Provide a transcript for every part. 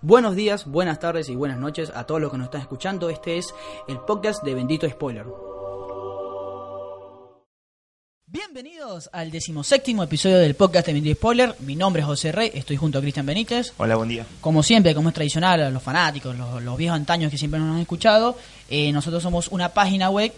Buenos días, buenas tardes y buenas noches a todos los que nos están escuchando. Este es el podcast de Bendito Spoiler. Bienvenidos al decimoséptimo episodio del podcast de Bendito Spoiler. Mi nombre es José Rey, estoy junto a Cristian Benítez. Hola, buen día. Como siempre, como es tradicional, a los fanáticos, los, los viejos antaños que siempre nos han escuchado, eh, nosotros somos una página web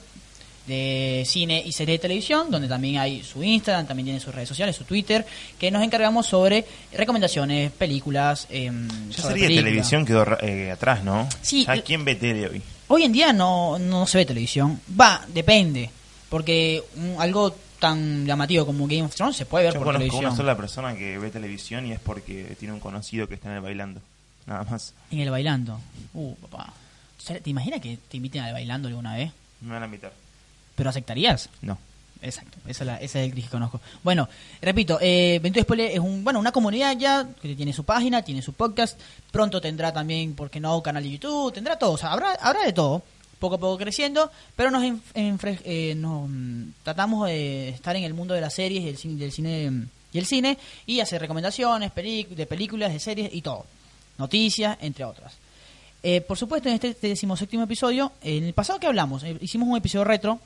de cine y serie de televisión, donde también hay su Instagram, también tiene sus redes sociales, su Twitter, que nos encargamos sobre recomendaciones, películas. Eh, ya serie de televisión quedó eh, atrás, ¿no? Sí. ¿A quién ve tele hoy? Hoy en día no, no se ve televisión. Va, depende. Porque algo tan llamativo como Game of Thrones se puede ver Yo por conozco televisión. una sola persona que ve televisión y es porque tiene un conocido que está en el bailando. Nada más. En el bailando. Uh, papá. ¿Te imaginas que te inviten al bailando alguna vez? Me van a invitar. ¿Pero aceptarías? No. Exacto, esa es, la, ese es el gris que conozco. Bueno, repito, eh, Bendito Spoiler es un, bueno, una comunidad ya que tiene su página, tiene su podcast, pronto tendrá también, ¿por qué no?, canal de YouTube, tendrá todo, o sea, habrá, habrá de todo, poco a poco creciendo, pero nos, eh, nos, mm, tratamos de estar en el mundo de las series y el cine, del cine mm, y el cine y hacer recomendaciones de películas, de series y todo, noticias, entre otras. Eh, por supuesto, en este decimoséptimo episodio, en el pasado que hablamos, eh, hicimos un episodio retro,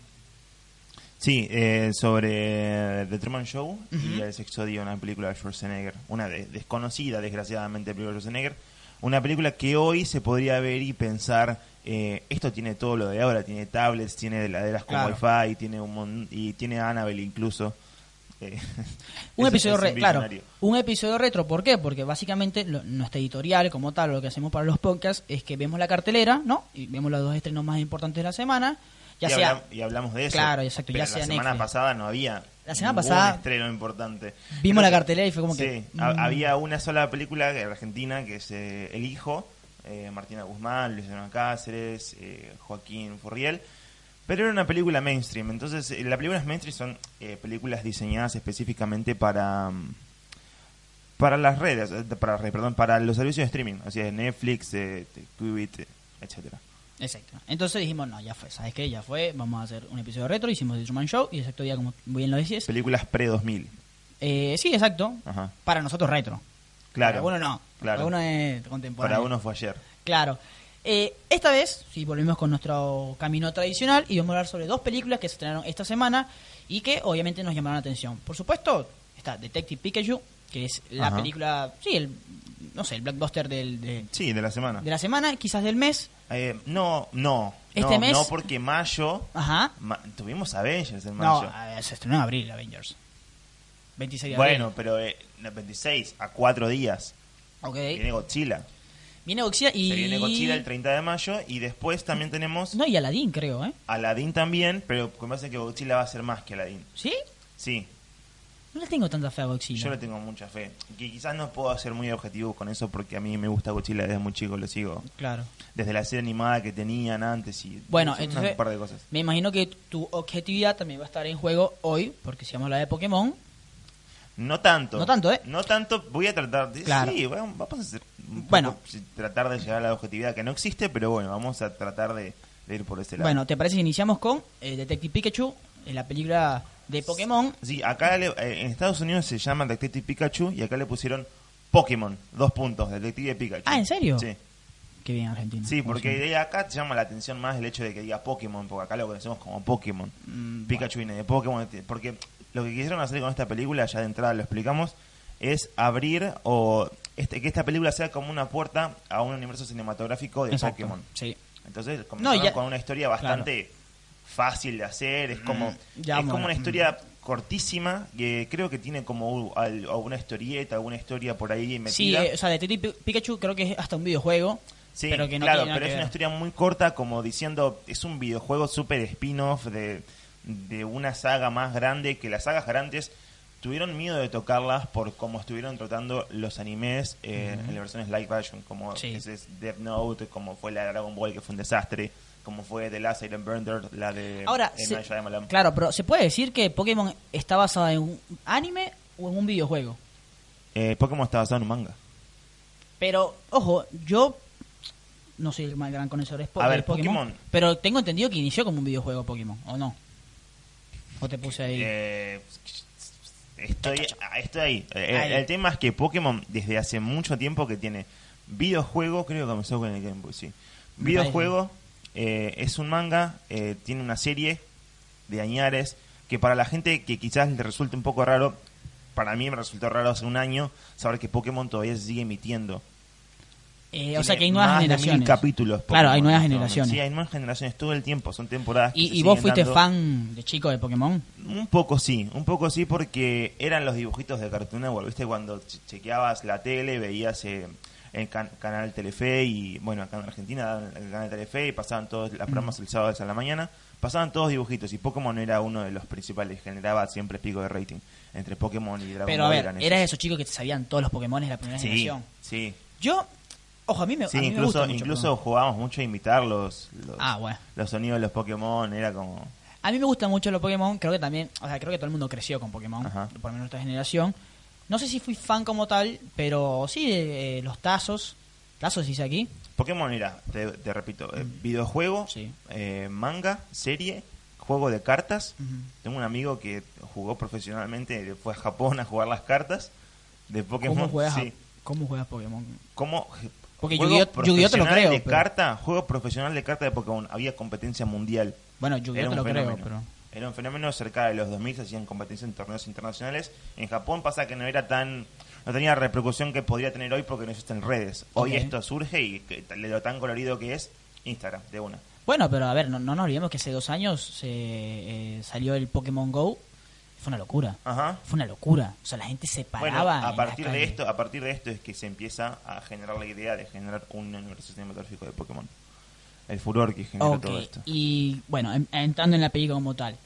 Sí, eh, sobre The Truman Show y. El sexto día, una película de Schwarzenegger. Una de- desconocida, desgraciadamente, película de Schwarzenegger. Una película que hoy se podría ver y pensar, eh, esto tiene todo lo de ahora, tiene tablets, tiene heladeras con Claro. wifi, tiene un mon- y tiene Annabelle incluso. Eh, Un episodio claro, un episodio retro, ¿por qué? Porque básicamente lo- nuestra editorial como tal, lo que hacemos para los podcasts es que vemos la cartelera, ¿no? Y vemos los dos estrenos más importantes de la semana, ya y, sea hablam- y hablamos de eso. Claro, exacto, la semana Netflix. pasada no había La semana pasada estreno importante. vimos la Creo cartelera y fue como sí, que ha- mm, había una sola película de argentina que es eh, El Hijo, eh, Martina Guzmán, Luciano Cáceres, eh, Joaquín Furriel. Pero era una película mainstream, entonces eh, las películas mainstream son eh, películas diseñadas específicamente para mm, para las redes, para, perdón, para los servicios de streaming, o sea, Netflix, eh, Qubit, eh, etcétera. Exacto. Entonces dijimos, no, ya fue, ¿sabes qué? Ya fue, vamos a hacer un episodio retro, hicimos The Truman Show y exacto día como bien lo decís. Películas pre-2000. Eh, sí, exacto. Ajá. Para nosotros retro. Claro. Para uno no. Claro. Para uno es contemporáneo. Para uno fue ayer. Claro. Eh, esta vez, sí, volvemos con nuestro camino tradicional y vamos a hablar sobre dos películas que se estrenaron esta semana y que obviamente nos llamaron la atención. Por supuesto, está Detective Pikachu, que es la Ajá. película, sí, el, no sé, el blockbuster del, de, Sí, de la semana. de la semana, quizás del mes. Eh, no, no. Este no, mes- No, porque mayo. Ajá. ma- tuvimos Avengers en No, mayo. ver, se estrenó en abril, Avengers. 26 de bueno, abril. pero eh, el 26, a cuatro días. Ok. Viene Godzilla. Viene Godzilla y... Se viene Godzilla el 30 de mayo. Y después también tenemos No, y Aladdin, creo, ¿eh? Aladdin también. Pero me parece que Godzilla va a ser más que Aladdin. ¿Sí? Sí, No le tengo tanta fe a Godzilla. yo le tengo mucha fe. Que quizás no puedo ser muy objetivo con eso porque a mí me gusta Godzilla desde muy chico, lo sigo. Claro. Desde la serie animada que tenían antes y Bueno, entonces- un par de cosas. Me imagino que tu objetividad también va a estar en juego hoy, porque si vamos a hablar de Pokémon, No tanto. No tanto, ¿eh? No tanto. Voy a tratar de. Claro. Sí, bueno, vamos a hacer. un Bueno. tratar de llegar a la objetividad que no existe, pero bueno, vamos a tratar de, de ir por ese lado. bueno, ¿te parece que iniciamos con eh, Detective Pikachu, en la película de Pokémon? Sí, acá le- eh, en Estados Unidos se llama Detective Pikachu y acá le pusieron Pokémon, dos puntos, Detective Pikachu. Ah, ¿en serio? Sí. Qué bien, Argentina. Sí, porque de acá te llama la atención más el hecho de que diga Pokémon, porque acá lo conocemos como Pokémon. Mm, Pikachu viene de Pokémon, porque lo que quisieron hacer con esta película, ya de entrada lo explicamos, es abrir o este, que esta película sea como una puerta a un universo cinematográfico de Exacto, Pokémon. Sí. Entonces comenzaron ya- con una historia bastante fácil de hacer, es como, ya es como una historia cortísima, que creo que tiene como alguna historieta, alguna historia por ahí Sí, metida. eh, o sea, Detective Pi- Pikachu creo que es hasta un videojuego. Sí, pero que no claro, pero es una historia muy corta, como diciendo, es un videojuego súper spin-off de, de una saga más grande, que las sagas grandes tuvieron miedo de tocarlas por cómo estuvieron tratando los animes eh, en las versiones live action, como Sí. ese es Death Note, como fue la de Dragon Ball, que fue un desastre, como fue The Last Iron Burner, la de Ahora, se- claro, pero ¿se puede decir que Pokémon está basado en un anime o en un videojuego? Eh, Pokémon está basado en un manga. Pero, ojo, yo no soy el más gran conocedor de, A ver, Pokémon, Pokémon. pero tengo entendido que inició como un videojuego Pokémon, ¿o no? ¿O te puse ahí? Eh, estoy, estoy ahí. Eh, Ahí. El, tema es que Pokémon desde hace mucho tiempo que tiene Videojuego, creo que comenzó con el Game Boy, sí. Videojuego eh, es un manga, eh, tiene una serie de añares que para la gente que quizás le resulte un poco raro, para mí me resultó raro hace un año saber que Pokémon todavía se sigue emitiendo. Eh, o sea que hay nuevas más de mil generaciones. capítulos. Claro, hay nuevas este generaciones. Sí, hay nuevas generaciones todo el tiempo, son temporadas. que se ¿Y, y vos fuiste dando. fan de chico de Pokémon? Un poco sí, un poco sí porque eran los dibujitos de Cartoon Network, ¿viste? Cuando che- chequeabas la tele, veías eh, el can- canal Telefe y, bueno, acá en Argentina daban el canal Telefe y pasaban todos las programas el sábado a la mañana, pasaban todos dibujitos y Pokémon era uno de los principales, generaba siempre pico de rating entre Pokémon y Dragon Pero a Ball. ver, eran esos. esos chicos que sabían todos los Pokémon de la primera Sí, generación. sí. Yo, ojo, a mí me, Sí, a mí me incluso, gusta mucho incluso jugábamos mucho a imitar los, los, Ah, bueno. los sonidos de los Pokémon, era como... A mí me gustan mucho los Pokémon, creo que también, o sea, creo que todo el mundo creció con Pokémon, Ajá. por lo menos nuestra generación. No sé si fui fan como tal, pero sí, eh, los tazos, tazos dice aquí, Pokémon era, te, te repito, eh, videojuego, Sí. eh, manga, serie, juego de cartas. Tengo un amigo que jugó profesionalmente, fue a Japón a jugar las cartas de Pokémon. ¿cómo juegas, Sí. ¿cómo juegas Pokémon? ¿Cómo? Porque Yu-Gi-Oh- Yu-Gi-Oh te lo profesional creo, De pero- carta, juego profesional de carta de Pokémon. Había competencia mundial. Bueno, Yu-Gi-Oh te lo creo, pero... Era un fenómeno cerca de los 2000, se hacían competencias en torneos internacionales. En Japón pasa que no era tan no tenía la repercusión que podría tener hoy porque no existen redes. Hoy esto surge y que, lo tan colorido que es Instagram, de una. Bueno, pero a ver, no, no nos olvidemos que hace dos años se, eh, salió el Pokémon Go. Fue una locura. Ajá. Fue una locura. O sea, la gente se paraba. a partir de esto, a partir de esto es que se empieza a generar la idea de generar un universo cinematográfico de Pokémon. El furor que genera Ok, todo esto. y bueno, en- entrando en la película como tal.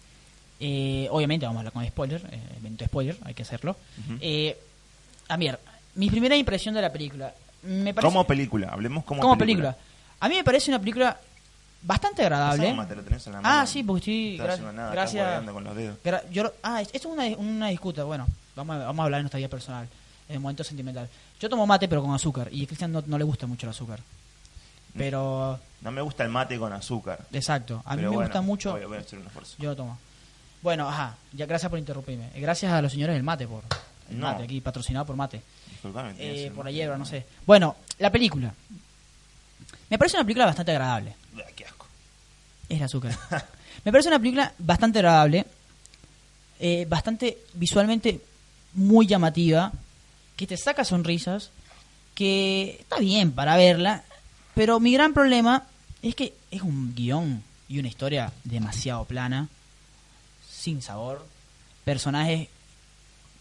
eh, obviamente vamos a hablar con spoiler, eh, evento spoiler, hay que hacerlo. Ujú. Eh, a ver, mi primera impresión de la película. Me parece, Como película, hablemos como, como película. A mí me parece una película bastante agradable. Pasá, te lo tenés en la Ah, mano. sí, porque estoy. No gra- nada, gracias. con los dedos. Gra- yo- ah, es- esto es una, una disputa. Bueno, vamos a, vamos a hablar de nuestra vida personal, en el momento sentimental. Yo tomo mate, pero con azúcar. Y a Cristian no, no le gusta mucho el azúcar. Pero, No me gusta el mate con azúcar. exacto. A mí me bueno, gusta mucho. Voy, voy a hacer un esfuerzo. Yo lo tomo. Bueno, ajá. Ya, gracias por interrumpirme. Eh, Gracias a los señores del mate por. El No. mate aquí, patrocinado por mate. Eh, por la hierba, no sé. Bueno, la película. Me parece una película bastante agradable. Uah, Qué asco. Es el azúcar. Me parece una película bastante agradable, eh, bastante visualmente muy llamativa, que te saca sonrisas, que está bien para verla, pero mi gran problema es que es un guion y una historia demasiado plana, sin sabor, personajes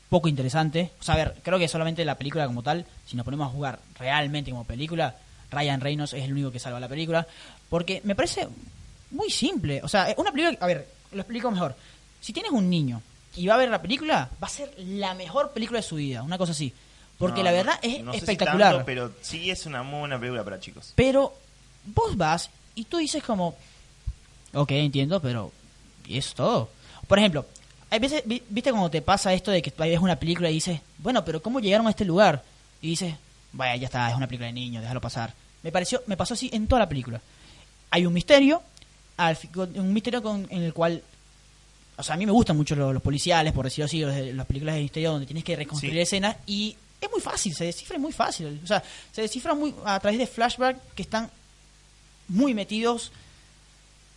poco interesantes. O sea, a ver, creo que solamente la película como tal, si nos ponemos a jugar realmente como película, Ryan Reynolds es el único que salva la película, porque me parece muy simple. O sea, una película, a ver, lo explico mejor. Si tienes un niño y va a ver la película, va a ser la mejor película de su vida, una cosa así. Porque No, la verdad es no sé si espectacular. tanto, pero sí es una muy buena película para chicos. Pero vos vas y tú dices como, ok, entiendo, pero ¿y es todo? Por ejemplo, hay veces, vi- viste cuando te pasa esto de que tú ves una película y dices, bueno, pero ¿cómo llegaron a este lugar? Y dices, vaya, ya está, es una película de niños, déjalo pasar. Me pareció, me pasó así en toda la película. Hay un misterio, un misterio con, en el cual o sea, a mí me gustan mucho los, los policiales, por decirlo así, los las películas de misterio donde tienes que reconstruir Sí. escenas y es muy fácil, se descifra muy fácil. O sea, se descifra muy a través de flashbacks que están muy metidos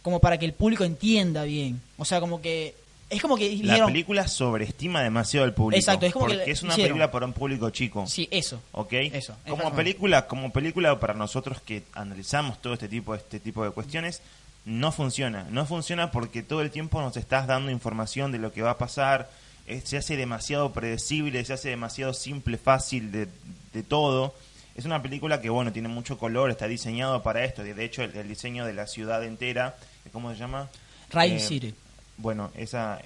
como para que el público entienda bien. O sea, como que es como que La película sobreestima demasiado al público. Exacto, es como que porque le es una hicieron. película para un público chico. sí, eso. ¿Ok? Eso, como película, como película para nosotros que analizamos todo este tipo, este tipo de cuestiones, no funciona. No funciona porque todo el tiempo nos estás dando información de lo que va a pasar. Eh, se hace demasiado predecible, se hace demasiado simple, fácil de, de todo. Es una película que, bueno, tiene mucho color, está diseñado para esto. De hecho, el, el diseño de la ciudad entera, ¿cómo se llama? Ride Eh, City. bueno, esa,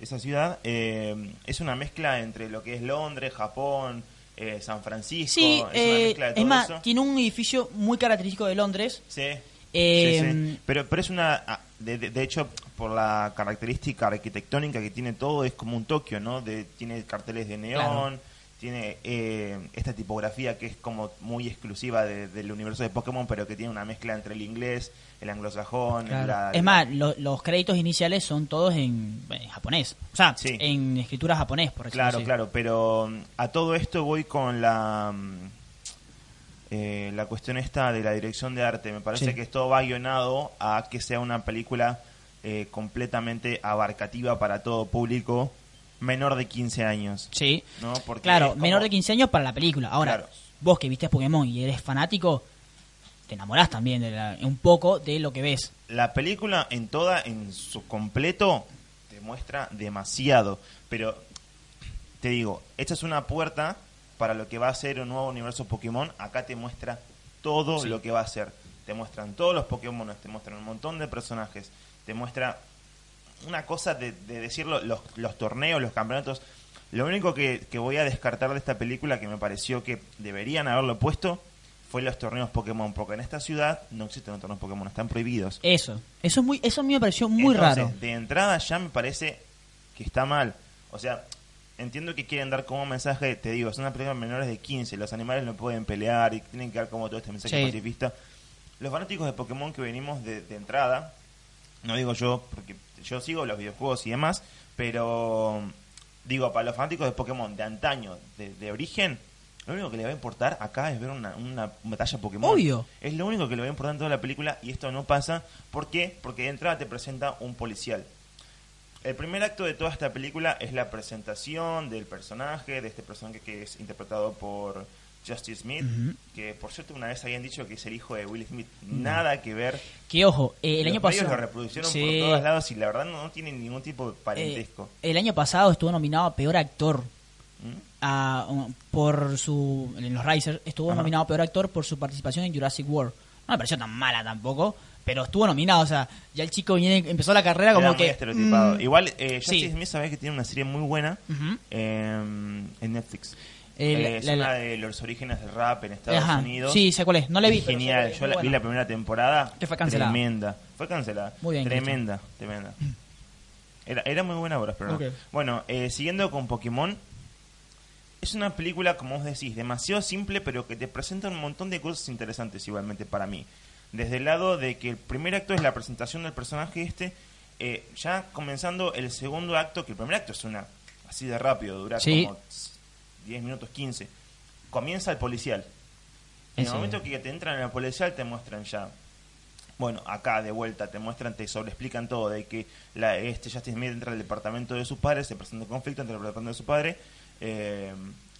esa ciudad eh, es una mezcla entre lo que es Londres, Japón, eh, San Francisco. Sí, es una eh, mezcla de es todo más, eso. tiene un edificio muy característico de Londres. Sí. Eh, sí, sí. Pero, pero es una. ah, De, de- de hecho, por la característica arquitectónica que tiene todo, es como un Tokio, ¿no? De, tiene carteles de neón, Claro. tiene eh, esta tipografía que es como muy exclusiva de- del universo de Pokémon, pero que tiene una mezcla entre el inglés, el anglosajón. Claro. la- es más, lo- los créditos iniciales son todos en, en japonés. O sea, Sí. en escritura japonés, por decirlo Claro, así. claro, pero mm, a todo esto voy con la mm, eh, la cuestión esta de la dirección de arte. Me parece Sí. que esto va guionado a que sea una película eh, completamente abarcativa para todo público menor de 15 años. Sí. ¿no? Porque Claro, como- menor de 15 años para la película. Ahora, Claro. vos que viste Pokémon y eres fanático, te enamorás también de la- un poco de lo que ves. La película en toda, en su completo, te muestra demasiado. Pero, te digo, esta es una puerta para lo que va a ser un nuevo universo Pokémon. Acá te muestra todo Sí. lo que va a ser. Te muestran todos los Pokémon, te muestran un montón de personajes, te muestra una cosa de, de decirlo, los, los torneos, los campeonatos. Lo único que, que voy a descartar de esta película que me pareció que deberían haberlo puesto fue los torneos Pokémon, porque en esta ciudad no existen los torneos Pokémon, están prohibidos. Eso. Eso es muy eso a mí me pareció muy Entonces, raro. De entrada ya me parece que está mal. O sea, entiendo que quieren dar como mensaje, te digo, son una película menores de 15, los animales no pueden pelear y tienen que dar como todo este mensaje Sí. pacifista. Los fanáticos de Pokémon que venimos de, de entrada, no digo yo, porque yo sigo los videojuegos y demás, pero digo, para los fanáticos de Pokémon de antaño, de, de origen, lo único que les va a importar acá es ver una, una batalla Pokémon. Obvio. Es lo único que le va a importar en toda la película y esto no pasa. ¿Por qué? Porque de entrada te presenta un policial. El primer acto de toda esta película es la presentación del personaje, de este personaje que es interpretado por Justice Smith, que por cierto una vez habían dicho que es el hijo de Will Smith. Nada que ver. Que ojo, eh, el Los año pasado. lo reproducieron Sí. por todos lados y la verdad no, no tiene ningún tipo de Eh, parentesco. el año pasado estuvo nominado a peor actor ¿Mm? a- um, por su en los Risers estuvo Ajá. nominado a peor actor por su participación en Jurassic World. No me pareció tan mala tampoco, pero estuvo nominado, o sea, ya el chico viene, empezó la carrera como Era que estereotipado. mm, Igual, eh, sí. Justice Smith sabés que tiene una serie muy buena eh, en Netflix. Eh, Eh, la- es la- una la- de los orígenes del rap en Estados Ajá, Unidos. Sí, sé cuál es. No la vi. Genial, yo vi la primera temporada. Que fue cancelada. Tremenda. Fue cancelada. Muy bien, Tremenda, tremenda. Era, era muy buena obra, pero no. Bueno, eh, siguiendo con Pokémon. Es una película, como vos decís, demasiado simple, pero que te presenta un montón de cosas interesantes igualmente para mí. Desde el lado de que el primer acto es la presentación del personaje este, eh, ya comenzando el segundo acto, que el primer acto es una así de rápido, dura Sí. como 10 minutos 15. Comienza el policial. En Ese- el momento que te entran en el policial te muestran ya bueno, acá de vuelta te muestran, te sobreexplican todo, de que la, este Justice Smith entra al departamento de su padre, se presenta un conflicto entre el departamento de su padre, eh,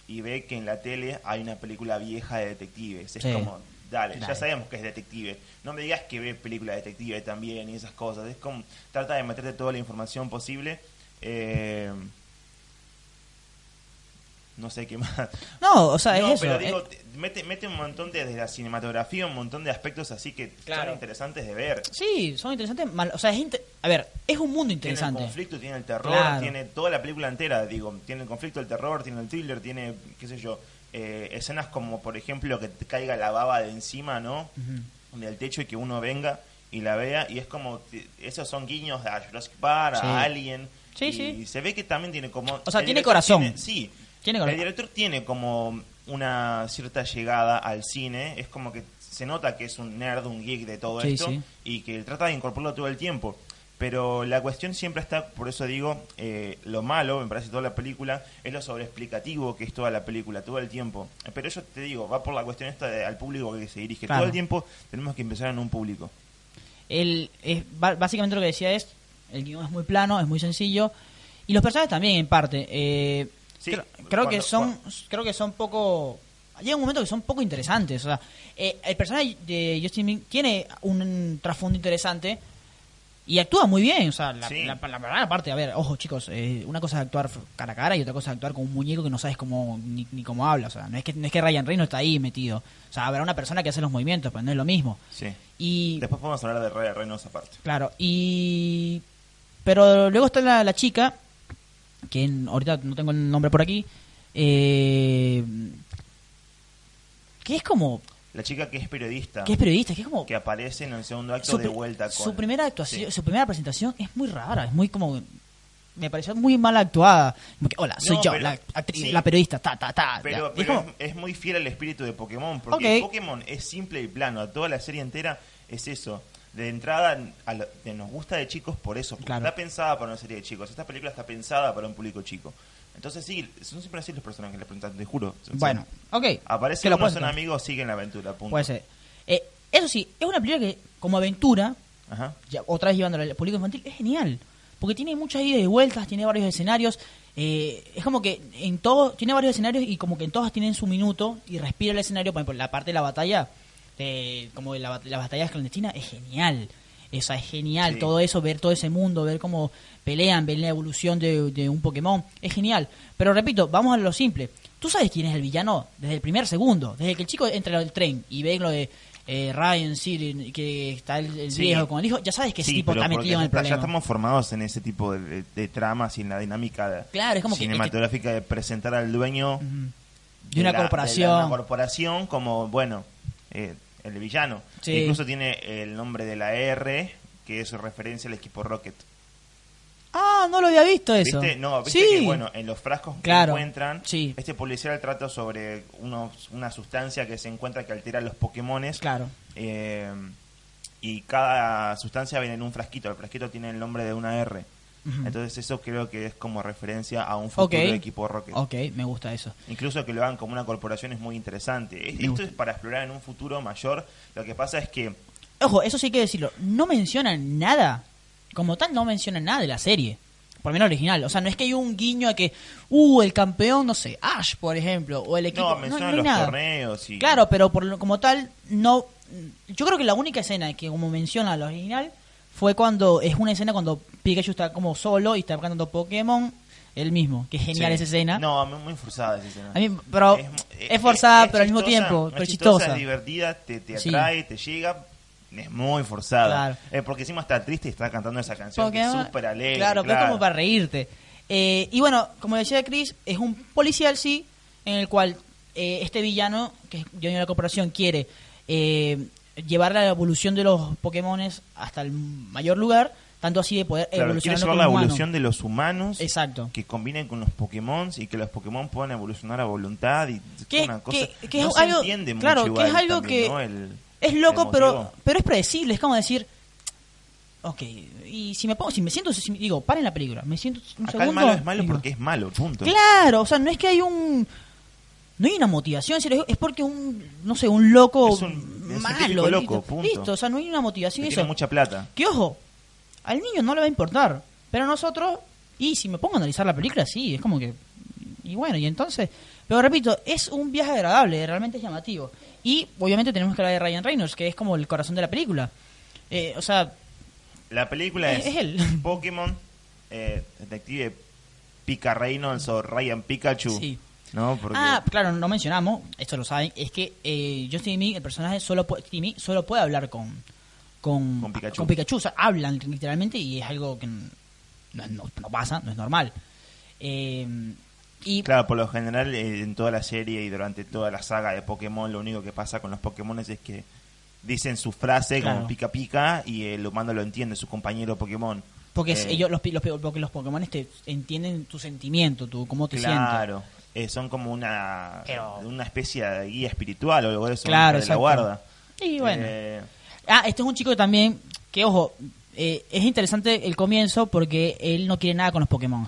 y ve que en la tele hay una película vieja de detectives. Es Sí. como, dale, ya sabemos que es detective. No me digas que ve película de detective también y esas cosas. Es como, trata de meterte toda la información posible. Eh, no sé qué más. No, o sea, No, es eso. pero digo, te- mete, mete un montón de, de la cinematografía, un montón de aspectos así que Claro. son interesantes de ver. sí, son interesantes. mal- o sea, es a ver, es un mundo Tiene el interesante. conflicto, tiene el terror, Claro. tiene toda la película entera, digo, tiene el conflicto, el terror, tiene el thriller, tiene, qué sé yo, eh, escenas como, por ejemplo, que te caiga la baba de encima, ¿no? Del techo y que uno venga y la vea, y es como, esos son guiños a Jurassic Park, Sí. a Alien, Sí, y sí. se ve que también tiene como... O sea, tiene corazón. tiene- sí, Tiene el director tiene como una cierta llegada al cine, es como que se nota que es un nerd, un geek de todo Sí, esto, sí. y que trata de incorporarlo todo el tiempo. Pero la cuestión siempre está, por eso digo, eh, lo malo, me parece toda la película, es lo sobreexplicativo que es toda la película, todo el tiempo. Pero yo te digo, va por la cuestión esta de- al público que se dirige. Claro. Todo el tiempo tenemos que empezar en un público. El, es, básicamente lo que decía es, el guion es muy plano, es muy sencillo, y los personajes también en parte. Eh, Sí, creo, creo que son, cuando- creo que son poco, llega un momento que son poco interesantes. O sea, eh, el personaje de Justin Bieber tiene un trasfondo interesante y actúa muy bien. O sea, la, Sí. la, la verdad, aparte, a ver, ojo chicos, eh, una cosa es actuar cara a cara y otra cosa es actuar con un muñeco que no sabes cómo ni, ni cómo habla. O sea, no es que no es que Ryan Reynolds está ahí metido. O sea, habrá una persona que hace los movimientos, pero no es lo mismo. Sí. Y Después podemos hablar de Ryan Reynolds aparte. Claro, y. Pero luego está la, la chica, que ahorita no tengo el nombre por aquí, eh, que es como. La chica que es periodista, que es periodista, que es como. que aparece en el segundo acto su, de vuelta con... su primera actuación, Sí. su primera presentación es muy rara, es muy como. Me pareció muy mal actuada. Hola, soy No, yo, pero- la actriz, sí. la periodista, ta, ta, ta. Pero, es pero como- es, muy fiel al espíritu de Pokémon, porque Ok. Pokémon es simple y plano. Toda la serie entera es eso. De entrada, a lo- que nos gusta de chicos por eso, porque Claro. está pensada para una serie de chicos. Esta película está pensada para un público chico. Entonces sí, son siempre así los personajes, les preguntan, te juro. Bueno, ok. Lo uno, son amigos, siguen la aventura, punto. Puede ser. Eh, eso sí, es una película que, como aventura, Ajá. ya, otra vez llevándolo al público infantil, es genial. Porque tiene muchas idas y vueltas, tiene varios escenarios. eh, es como que en todo, tiene varios escenarios y como que en todas tienen su minuto y respira el escenario. Por ejemplo, la parte de la batalla, de, como de la, la batalla clandestina, es genial. Esa es genial, Sí. todo eso, ver todo ese mundo, ver cómo pelean, ver la evolución de, de un Pokémon, es genial. Pero repito, vamos a lo simple. Tú sabes quién es el villano desde el primer segundo, desde que el chico entra en el tren y ve lo de eh, Ryan, Siri, que está el, el Sí. viejo con el hijo, ya sabes que ese Sí, tipo está metido en el problema. ya estamos formados en ese tipo de, de- de tramas y en la dinámica de- Claro, es como que- cinematográfica de presentar al dueño Ujú. de una la- de corporación. la- una corporación como, bueno, eh, el villano. Sí. Incluso tiene el nombre de la R, que es referencia al equipo Rocket. Ah, no lo había visto eso. ¿Viste? No, viste sí. que, bueno, en los frascos que Claro. encuentran, Sí. este policial trata sobre unos, una sustancia que se encuentra que altera los Pokémones. Claro. Eh, y cada sustancia viene en un frasquito. El frasquito tiene el nombre de una R. Entonces eso creo que es como referencia a un futuro Ok. equipo Rocket. Ok, me gusta eso. Incluso que lo hagan como una corporación es muy interesante. Me Esto gusta. es para explorar en un futuro mayor. Lo que pasa es que Ojo, eso sí hay que decirlo. No mencionan nada. Como tal, no mencionan nada de la serie. Por lo menos original. O sea, no es que hay un guiño a que, uh, el campeón, no sé, Ash, por ejemplo, o el equipo. no mencionan hay los nada. torneos y Claro, pero por como tal, no. Yo creo que la única escena que, como menciona la original, fue cuando. Es una escena cuando Pikachu está como solo y está cantando Pokémon él mismo. Que genial Sí. esa escena. No, muy muy forzada esa escena. A mí, pero es, forzada, pero al mismo tiempo, pero chistosa, chistosa. Es divertida, te, te Sí. atrae, te llega. Es muy forzada. Claro. Eh, porque encima está triste y está cantando esa canción que es súper alegre. Claro, pero es como para reírte. Eh, y bueno, como decía Chris, es un policial, sí, en el cual eh, este villano, que es dueño de la corporación, quiere eh, llevar la evolución de los Pokémones hasta el mayor lugar, tanto así de poder Claro, evolucionar llevar la evolución de los humanos Exacto. que combinen con los Pokémon y que los Pokémon puedan evolucionar a voluntad y Que- una cosa que- que no es se algo- entiende mucho claro, que igual es algo también, que ¿no? El- Es loco, pero pero es predecible. Es como decir, ok, y si me pongo, si me siento, si me- digo, paren la película, me siento un Acá segundo. el malo es malo digo, porque es malo, punto. Claro, o sea, no es que hay un. No hay una motivación, es porque un, no sé, un loco Es un- es malo. loco, listo, punto. listo, o sea, no hay una motivación Que eso. tiene mucha plata. Que ojo, al niño no le va a importar, pero a nosotros, y si me pongo a analizar la película, sí, es como que. Y bueno, y entonces. Pero repito, es un viaje agradable, realmente es llamativo. Y obviamente tenemos que hablar de Ryan Reynolds, que es como el corazón de la película. Eh, o sea, La película Es- es, es él. Pokémon, eh, Detective Pika Reynolds o Ryan Pikachu. Sí. ¿No? Porque Ah, claro, no mencionamos, esto lo saben, es que eh, Justin Timmy, el personaje, solo Timmy solo puede hablar con, con, Con Pikachu. o sea, hablan literalmente y es algo que no, no- no pasa, no es normal. Eh, y Claro, por lo general eh, en toda la serie y durante toda la saga de Pokémon, lo único que pasa con los Pokémon es que dicen su frase Claro. como pica pica y el humano lo entiende, su compañero Pokémon. porque Eh, ellos, los, porque los Pokémon te entienden tu sentimiento, tu, cómo te sientes. Claro, eh, son como una, Pero- una especie de guía espiritual o algo de eso Claro, de la guarda. Y bueno. Eh, Ah, este es un chico que también, que ojo, eh, es interesante el comienzo porque él no quiere nada con los Pokémon.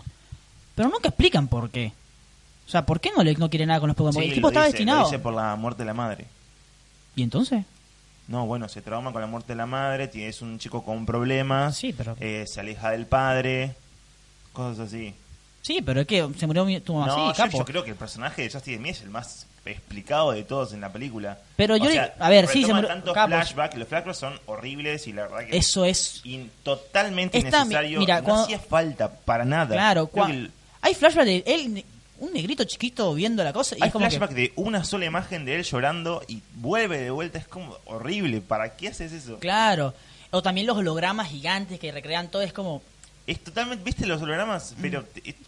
Pero nunca explican por qué. O sea, ¿por qué no, le, no quiere nada con los Pokémon? sí, el tipo lo destinado. dice por la muerte de la madre. ¿Y entonces? No, bueno, se trauma con la muerte de la madre, es un chico con problemas, Sí, pero- eh, se aleja del padre, cosas así. Sí, pero es que se murió mi- tu mamá. no, sí, yo, capo. yo creo que el personaje de Justin Demi es el más explicado de todos en la película. Pero O yo sea, digo- a ver, sí, se murió- tantos capos. flashbacks, los flashbacks son horribles y la verdad que Eso es. in- totalmente Está- innecesario, mira, no cuando- hacía falta para nada. Claro, cua- el- hay flashback de él, un negrito chiquito viendo la cosa y hay es como que- flashback de una sola imagen de él llorando y vuelve de vuelta, es como horrible, ¿para qué haces eso? Claro. O también los hologramas gigantes que recrean todo, es como... Es totalmente, ¿viste los hologramas? Pero,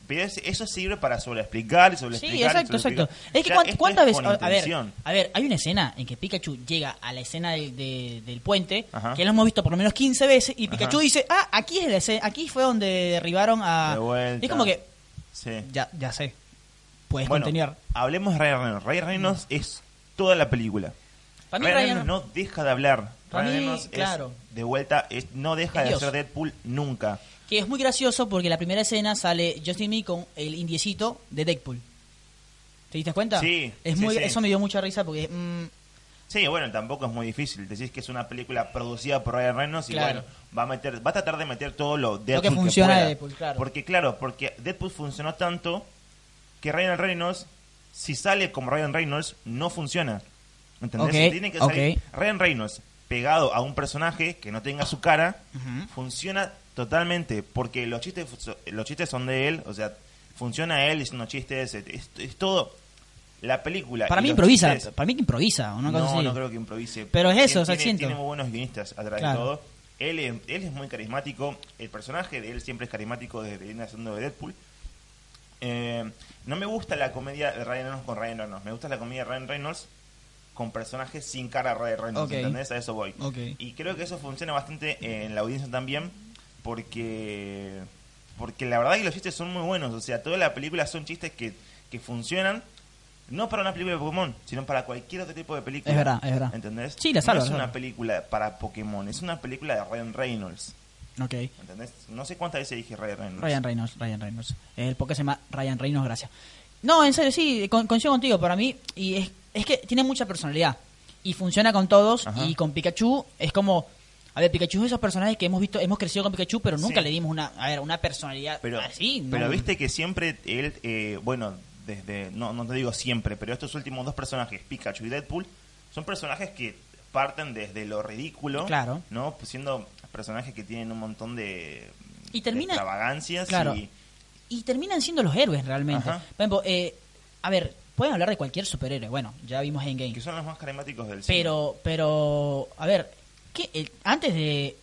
pero es- eso sirve para sobreexplicar y Sí, sobreexplicar. exacto, y sobreexplicar. exacto. Es que Ya, esto cuántas es veces... con A, a ver, intención. a ver, hay una escena en que Pikachu llega a la escena del- de- del puente, Ajá. que lo hemos visto por lo menos 15 veces, y Ajá. Pikachu dice, ah, aquí es la escena- aquí fue donde derribaron a... De vuelta. Y es como que, Sí. ya, ya sé, puedes Bueno, continuar. hablemos de Ryan Reynolds. Ryan Reynolds es toda la película. Para mí Ryan Reynolds no deja de hablar. Para Ryan mí, Reynolds es, claro. de vuelta, es- no deja Es de Dios. ser Deadpool nunca. Que Que es muy gracioso porque la primera escena sale Justin Lee con el indiecito de Deadpool. ¿Te diste cuenta? Sí, Es muy, sí. Eso me dio mucha risa porque... mm, Sí, bueno, tampoco es muy difícil. Decís que es una película producida por Ryan Reynolds y Claro. bueno, va a meter, va a tratar de meter todo lo Deadpool que funciona de pueda. Deadpool, claro. Porque claro, porque Deadpool funcionó tanto que Ryan Reynolds, si sale como Ryan Reynolds, no funciona. ¿Entendés? Ok, Tiene que salir. Ryan Reynolds pegado a un personaje que no tenga su cara, Ujú. funciona totalmente porque los chistes los chistes son de él, o sea, funciona él diciendo chistes, es, es- es todo la película. para mí improvisa, chistes- para mí que improvisa, una cosa no, así. no creo que improvise. Pero es eso, Tiene- tiene, siento. tiene muy buenos guionistas atrás Claro. de todo. Él, es- él es muy carismático. El personaje de él siempre es carismático desde que viene haciendo de Deadpool. Eh, no me gusta la comedia de Ryan Reynolds con Ryan Reynolds. Me gusta la comedia de Ryan Reynolds con personajes sin cara de Ryan Reynolds. Ok. ¿Entendés? A eso voy. Y creo que eso funciona bastante en la audiencia también. Porque porque la verdad que los chistes son muy buenos. O sea, toda la película son chistes que, que funcionan. No para una película de Pokémon, sino para cualquier otro tipo de película. Es verdad, es verdad. ¿Entendés? Sí, la No es una película para Pokémon, es una película de Ryan Reynolds. Ok. ¿Entendés? No sé cuántas veces dije Ryan Reynolds. Ryan Reynolds, Ryan Reynolds. El porque se llama Ryan Reynolds, gracias. No, en serio, sí, con- coincido contigo. Para mí, y es, es que tiene mucha personalidad. Y funciona con todos. Ajá. Y con Pikachu es como. A ver, Pikachu es esos personajes que hemos visto, hemos crecido con Pikachu, pero nunca Sí. le dimos una, a ver, una personalidad Pero, así. ¿no? pero viste que siempre él, eh, bueno, desde, no, no te digo siempre, pero estos últimos dos personajes, Pikachu y Deadpool, son personajes que parten desde lo ridículo, Claro. ¿no? Siendo personajes que tienen un montón de, Y termina- de extravagancias Claro. y Y terminan siendo los héroes realmente. Ajá. Por ejemplo, eh, a ver, pueden hablar de cualquier superhéroe. Bueno, ya vimos en Game. que son los más carismáticos del cine. Pero, pero, a ver, ¿qué, el- antes de,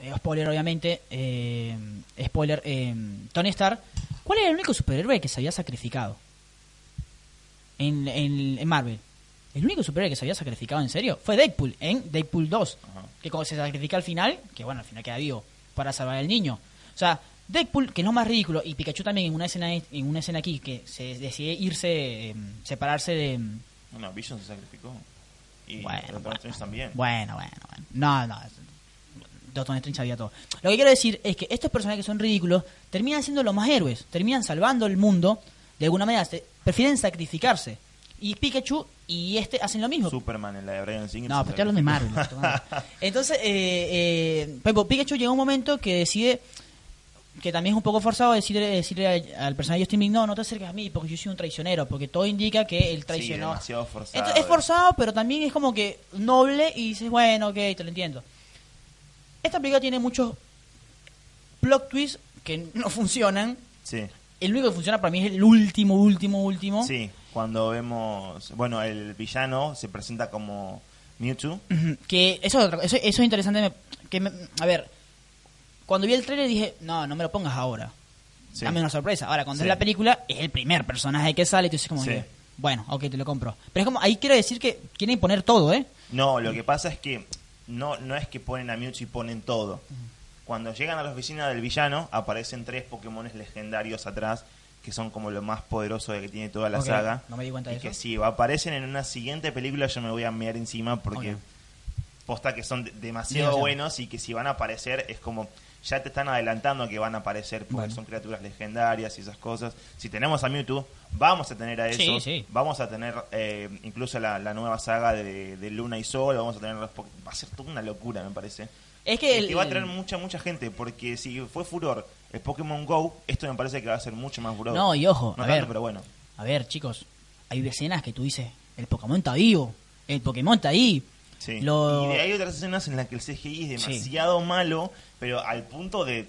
eh, spoiler obviamente, eh, spoiler, eh, Tony Stark, ¿cuál era el único superhéroe que se había sacrificado en, en, en Marvel? El único superhéroe que se había sacrificado en serio fue Deadpool, en Deadpool 2, Ajá. que como se sacrifica al final, que bueno, al final queda vivo, para salvar al niño. O sea, Deadpool, que es lo más ridículo, y Pikachu también en una escena en una escena aquí, que se decide irse, eh, separarse de... Bueno, Vision se sacrificó. Y Bueno, Doctor. Strange también. Bueno, bueno, bueno. No, no. Doctor Strange sabía todo. Lo que quiero decir es que estos personajes que son ridículos terminan siendo los más héroes, terminan salvando el mundo, de alguna manera se- prefieren sacrificarse. Y Pikachu y este hacen lo mismo. Superman en la de Brian Singer. No, pero estoy hablando de Marvel. Entonces, eh, eh, Pikachu llega un momento que decide, que también es un poco forzado, decirle, decirle al, personaje de Justin Bieber, no, no te acerques a mí porque yo soy un traicionero, porque todo indica que él traicionó. demasiado forzado. Entonces, es forzado, pero también es como que noble y dices, bueno, ok, te lo entiendo. Esta película tiene muchos plot twists que no funcionan. Sí. El único que funciona para mí es el último, último, último. Sí, cuando vemos, bueno, el villano se presenta como Mewtwo. Que eso eso, eso es interesante. que me- a ver, cuando vi el trailer dije, no, no me lo pongas ahora. Sí. Dame una sorpresa. Ahora, cuando Sí. es la película, es el primer personaje que sale y tú dices como Sí. que, bueno, ok, te lo compro. Pero es como, ahí quiero decir que quieren poner todo, ¿eh? No, lo que pasa es que no, no es que ponen a Mewtwo y ponen todo. Cuando llegan a la oficina del villano, aparecen tres Pokémones legendarios atrás, que son como lo más poderoso de que tiene toda la saga. no me di cuenta de y que eso. si aparecen en una siguiente película, yo me voy a mirar encima porque posta que son de- demasiado Demasiado. buenos y que si van a aparecer es como ya te están adelantando que van a aparecer porque Bueno. son criaturas legendarias y esas cosas. Si tenemos a Mewtwo, vamos a tener a eso. Sí, sí. Vamos a tener eh, incluso la, la nueva saga de, de Luna y Sol. Vamos a tener los Va a ser toda una locura, me parece. Es que, el- que va a traer mucha, mucha gente. Porque si fue furor el Pokémon Go, esto me parece que va a ser mucho más furor. No, y ojo, No a tanto, ver. pero bueno. A ver, chicos, hay escenas que tú dices, el Pokémon está vivo, el Pokémon está ahí. Sí. Lo- Y de- hay otras escenas en las que el CGI es demasiado malo, pero al punto de,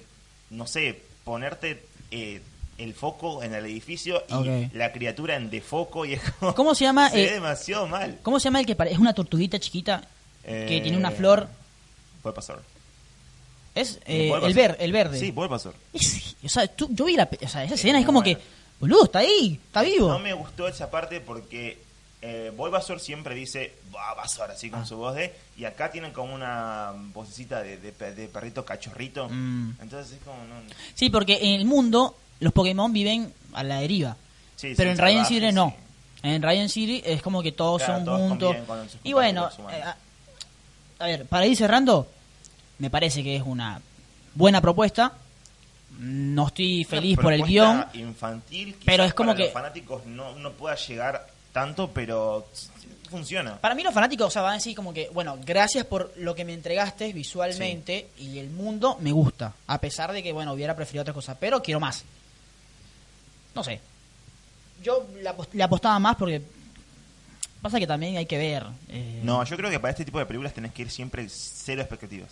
no sé, ponerte eh, el foco en el edificio y la criatura en defoco y es como... ¿Cómo se llama, Se ve eh, demasiado mal. ¿Cómo se llama el que es una tortuguita chiquita que Eh, tiene una flor? Puede pasar. Es eh, el, ver, el verde. Sí, puede pasar. Es- o sea, tú- yo vi la, o sea, esa escena es como que, boludo, está ahí, está vivo. No me gustó esa parte porque eh, Bulbasaur siempre dice Bulbasaur así con Ah. su voz de y acá tienen como una vocecita de, de pe- de perrito cachorrito. Mm. Entonces es como no, Sí, porque en el mundo los Pokémon viven a la deriva. Sí, pero en Ryan City no. sí. En Ryan City es como que todos Claro, son todos juntos. Y bueno, eh, a, a ver, para ir cerrando, me parece que es una buena propuesta. no estoy feliz por el guion. infantil, pero es como que- los fanáticos no, no pueda llegar tanto, pero funciona. Para mí los fanáticos, o sea, van a decir como que, bueno, gracias por lo que me entregaste visualmente y el mundo me gusta, a pesar de que, bueno, hubiera preferido otras cosas, pero quiero más. No sé. Yo le, apos- le apostaba más porque pasa que también hay que ver. eh, No, yo creo que para este tipo de películas tenés que ir siempre cero expectativas.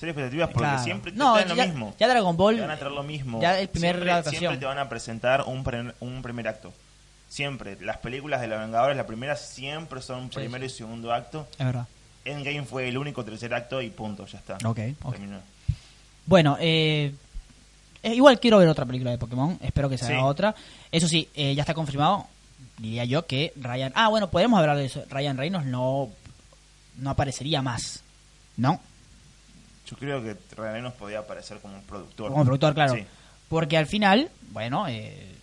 Cero expectativas porque claro. siempre te no, traen lo mismo. ya Dragon Ball Te van a traer lo mismo. Ya el primer siempre, siempre te van a presentar un, pre- un primer acto. Siempre. Las películas de los Vengadores, la primera siempre son Sí, primero sí. y segundo acto. Es verdad. Endgame fue el único tercer acto y punto, ya está. Ok, ok. Terminó. Bueno, eh, eh, igual quiero ver otra película de Pokémon. Espero que se haga Sí. otra. Eso sí, eh, ya está confirmado. Diría yo que Ryan. Ah, bueno, podemos hablar de eso. Ryan Reynolds no, no aparecería más. ¿No? Yo creo que Ryan Reynolds podía aparecer como un productor. Como productor, claro. Porque al final, bueno, eh,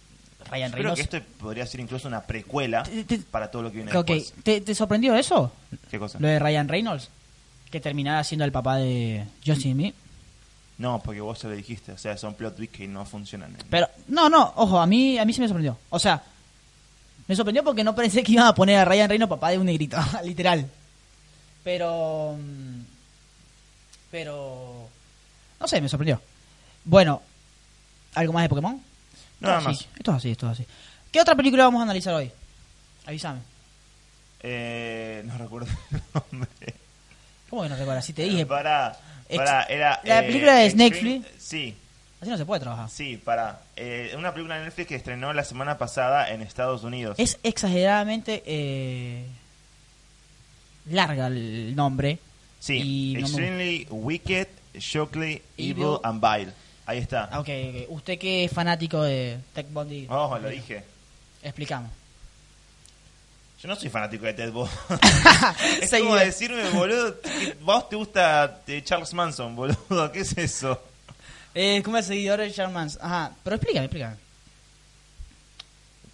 Ryan Yo creo Reynolds. que esto podría ser incluso una precuela Te- te- para todo lo que viene Ok, después. ¿Te, te sorprendió eso? ¿Qué cosa? Lo de Ryan Reynolds. Que terminara siendo el papá de Justin Smith. No, porque vos se lo dijiste. O sea, son plot twists que no funcionan. Pero, no, no, ojo, a mí, a mí sí me sorprendió. O sea, me sorprendió porque no pensé que iban a poner a Ryan Reynolds papá de un negrito, literal. Pero. mm, Pero. No sé, me sorprendió. Bueno, ¿algo más de Pokémon? Nada Esto es más. así, esto es así, esto es así. ¿Qué otra película vamos a analizar hoy? Avísame. Eh, no recuerdo el nombre. ¿Cómo que no recuerdas? Si te dije. Para, Ex- para, era. la eh, película de Netflix. Sí, Así no se puede trabajar. sí, para. Eh, una película de Netflix que estrenó la semana pasada en Estados Unidos. Es exageradamente eh, larga el nombre. sí, y no me Extremely Wicked, Shockly, Evil, Evil. and Vile. Ahí está. Ah, Ok, ok. Usted que es fanático de Tech Bondi, Oh, lo dije. explicamos. Yo no soy fanático de Ted Bundy. es como decirme, boludo, vos te gusta eh, Charles Manson, boludo. ¿Qué es eso? Eh, como el seguidor de Charmans. Ajá, pero explícame, explícame.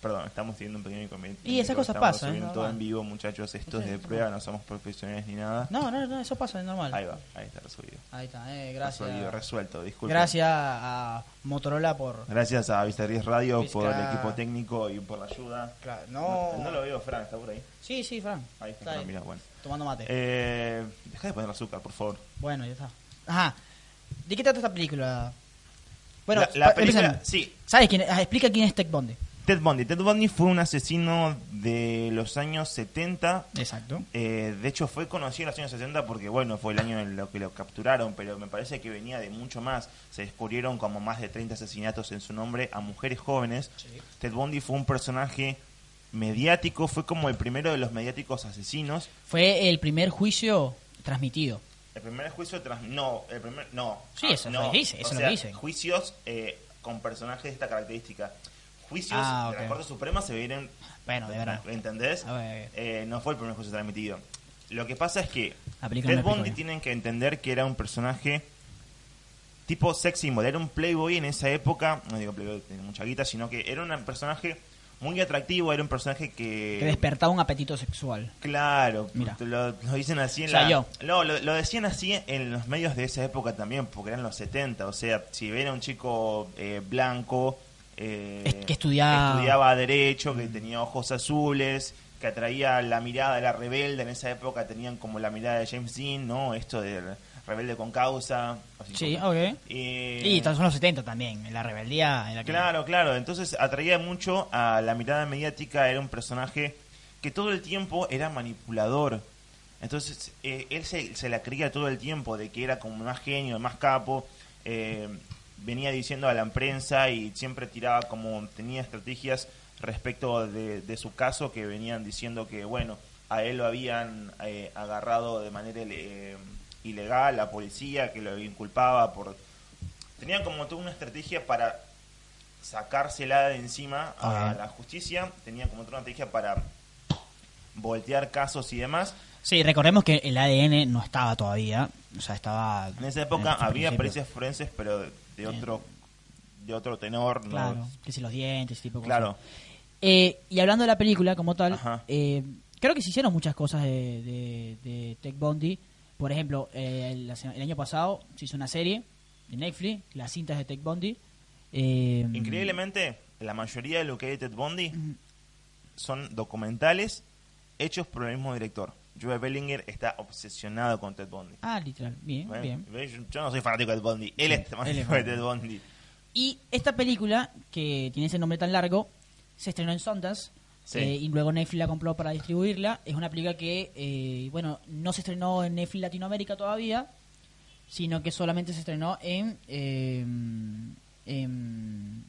Perdón, estamos teniendo un pequeño inconveniente. Y esas cosas Estamos pasan, subiendo es todo en vivo, muchachos. Esto es de prueba, no somos profesionales ni nada. No, no, no, eso pasa, es normal. Ahí va, ahí está resuelto. Ahí está, eh, gracias. Resuelto, resuelto, disculpe. Gracias a Motorola por... Gracias a Vista Radio por el equipo técnico y por la ayuda. Claro, No, no... no lo veo, Fran, está por ahí. Sí, sí, Fran. Ahí está, Está Fran, ahí, mira, bueno. tomando mate. Eh, deja de poner azúcar, por favor. Bueno, ya está. Ajá. ¿De qué trata esta película? Bueno, la, película, sí, ¿Sabes quién? ah, explica quién es Tech Bondi. Ted Bundy. Ted Bundy fue un asesino de los años 70. Exacto. Eh, de hecho, fue conocido en los años 60 porque, bueno, fue el año en lo que lo capturaron, pero me parece que venía de mucho más. Se descubrieron como más de 30 asesinatos en su nombre a mujeres jóvenes. Sí. Ted Bundy fue un personaje mediático, fue como el primero de los mediáticos asesinos. Fue el primer juicio transmitido. El primer juicio tras... No, el primer... No. Sí, Ah, eso es no. lo dice, eso O lo dicen. Juicios eh, con personajes de esta característica. Juicios Ah, de la. Corte Suprema se vienen... Bueno, de verdad. ¿Entendés? A ver. Eh, no fue el primer juicio transmitido. Lo que pasa es que película Ted Bundy tienen que entender que era un personaje tipo sex symbol. Era un playboy en esa época. No digo playboy, tenía mucha guita, sino que era un personaje muy atractivo. Era un personaje que... Que despertaba un apetito sexual. Claro, Mira. Lo, lo dicen así en O sea, la... yo. No, lo, lo decían así en los medios de esa época también, porque eran los 70. O sea, si ven a un chico eh, blanco... eh, Es que estudiaba- estudiaba Derecho, que tenía ojos azules, que atraía la mirada de la rebelde. En esa época tenían como la mirada de James Dean, ¿no? Esto del rebelde con causa. así Sí, como- ok. Eh, Y son los 70 también, en la rebeldía. En la que- Claro, claro. Entonces atraía mucho a la mirada mediática. Era un personaje que todo el tiempo era manipulador. Entonces eh, él se, se la creía todo el tiempo de que era como más genio, más capo. Eh, venía diciendo a la prensa y siempre tiraba como tenía estrategias respecto de, de su caso que venían diciendo que bueno a él lo habían eh, agarrado de manera eh, ilegal la policía que lo inculpaba por tenían como toda una estrategia para sacársela de encima a la justicia, tenían como toda una estrategia para voltear casos y demás. Sí, recordemos que el ADN no estaba todavía. O sea, estaba. En esa época en había pericias forenses, pero de, otro de otro tenor, ¿no? Claro, que si los dientes, ese tipo de Claro. cosas. Eh, y hablando de la película como tal, eh, creo que se hicieron muchas cosas de, de, de Tech Bondi. Por ejemplo, eh, el, el año pasado se hizo una serie de Netflix, las cintas de Bundy. Eh, Increíblemente, la mayoría de lo que hay de Ted Bundy son documentales hechos por el mismo director. Joe Bellinger está obsesionado con Ted Bundy. Ah, literal, bien, bien. Yo- Yo no soy fanático de Ted Bundy. Él Sí, es fanático de Ted. Bundy. Y esta película, que tiene ese nombre tan largo, se estrenó en Sundance. Sí. eh, y luego Netflix la compró para distribuirla. Es una película que, eh, bueno, no se estrenó en Netflix Latinoamérica todavía, sino que solamente se estrenó en. eh, en,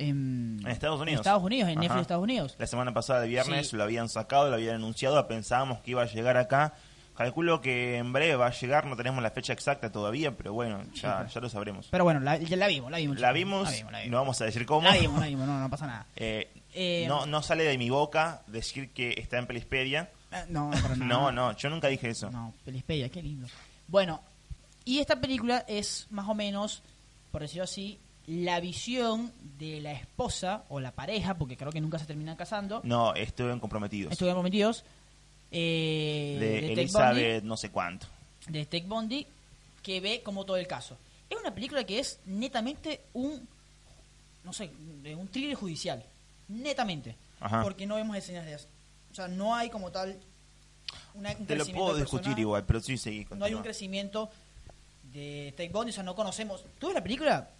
en, Estados Unidos. En Estados Unidos, en Ajá. Netflix Estados Unidos. La semana pasada de viernes Sí. lo habían sacado, lo habían anunciado, pensábamos que iba a llegar acá. Calculo que en breve va a llegar, no tenemos la fecha exacta todavía, pero bueno, ya, ya lo sabremos. Pero bueno, la, ya la vimos, la vimos. La vimos, la vimos, la vimos. no vamos a decir cómo. La vimos, la vimos, no, no pasa nada. Eh, Eh, no, no sale de mi boca decir que está en Pelispedia. Eh, No, no. No, no, yo nunca dije eso. No, Pelispedia, qué lindo. Bueno, y esta película es más o menos, por decirlo así, la visión de la esposa o la pareja, porque creo que nunca se terminan casando, No, estuvieron comprometidos. estuvieron prometidos, eh, de, Ted Elizabeth, no sé cuánto. De Ted Bundy, que ve como todo el caso. Es una película que es netamente un, no sé, de un thriller judicial, netamente, Ajá. porque no vemos escenas de eso. O sea, no hay como tal una, un Te lo crecimiento puedo discutir igual, pero sí seguí. no hay un continúa. crecimiento de Ted Bundy, o sea, no conocemos. Tú ves la película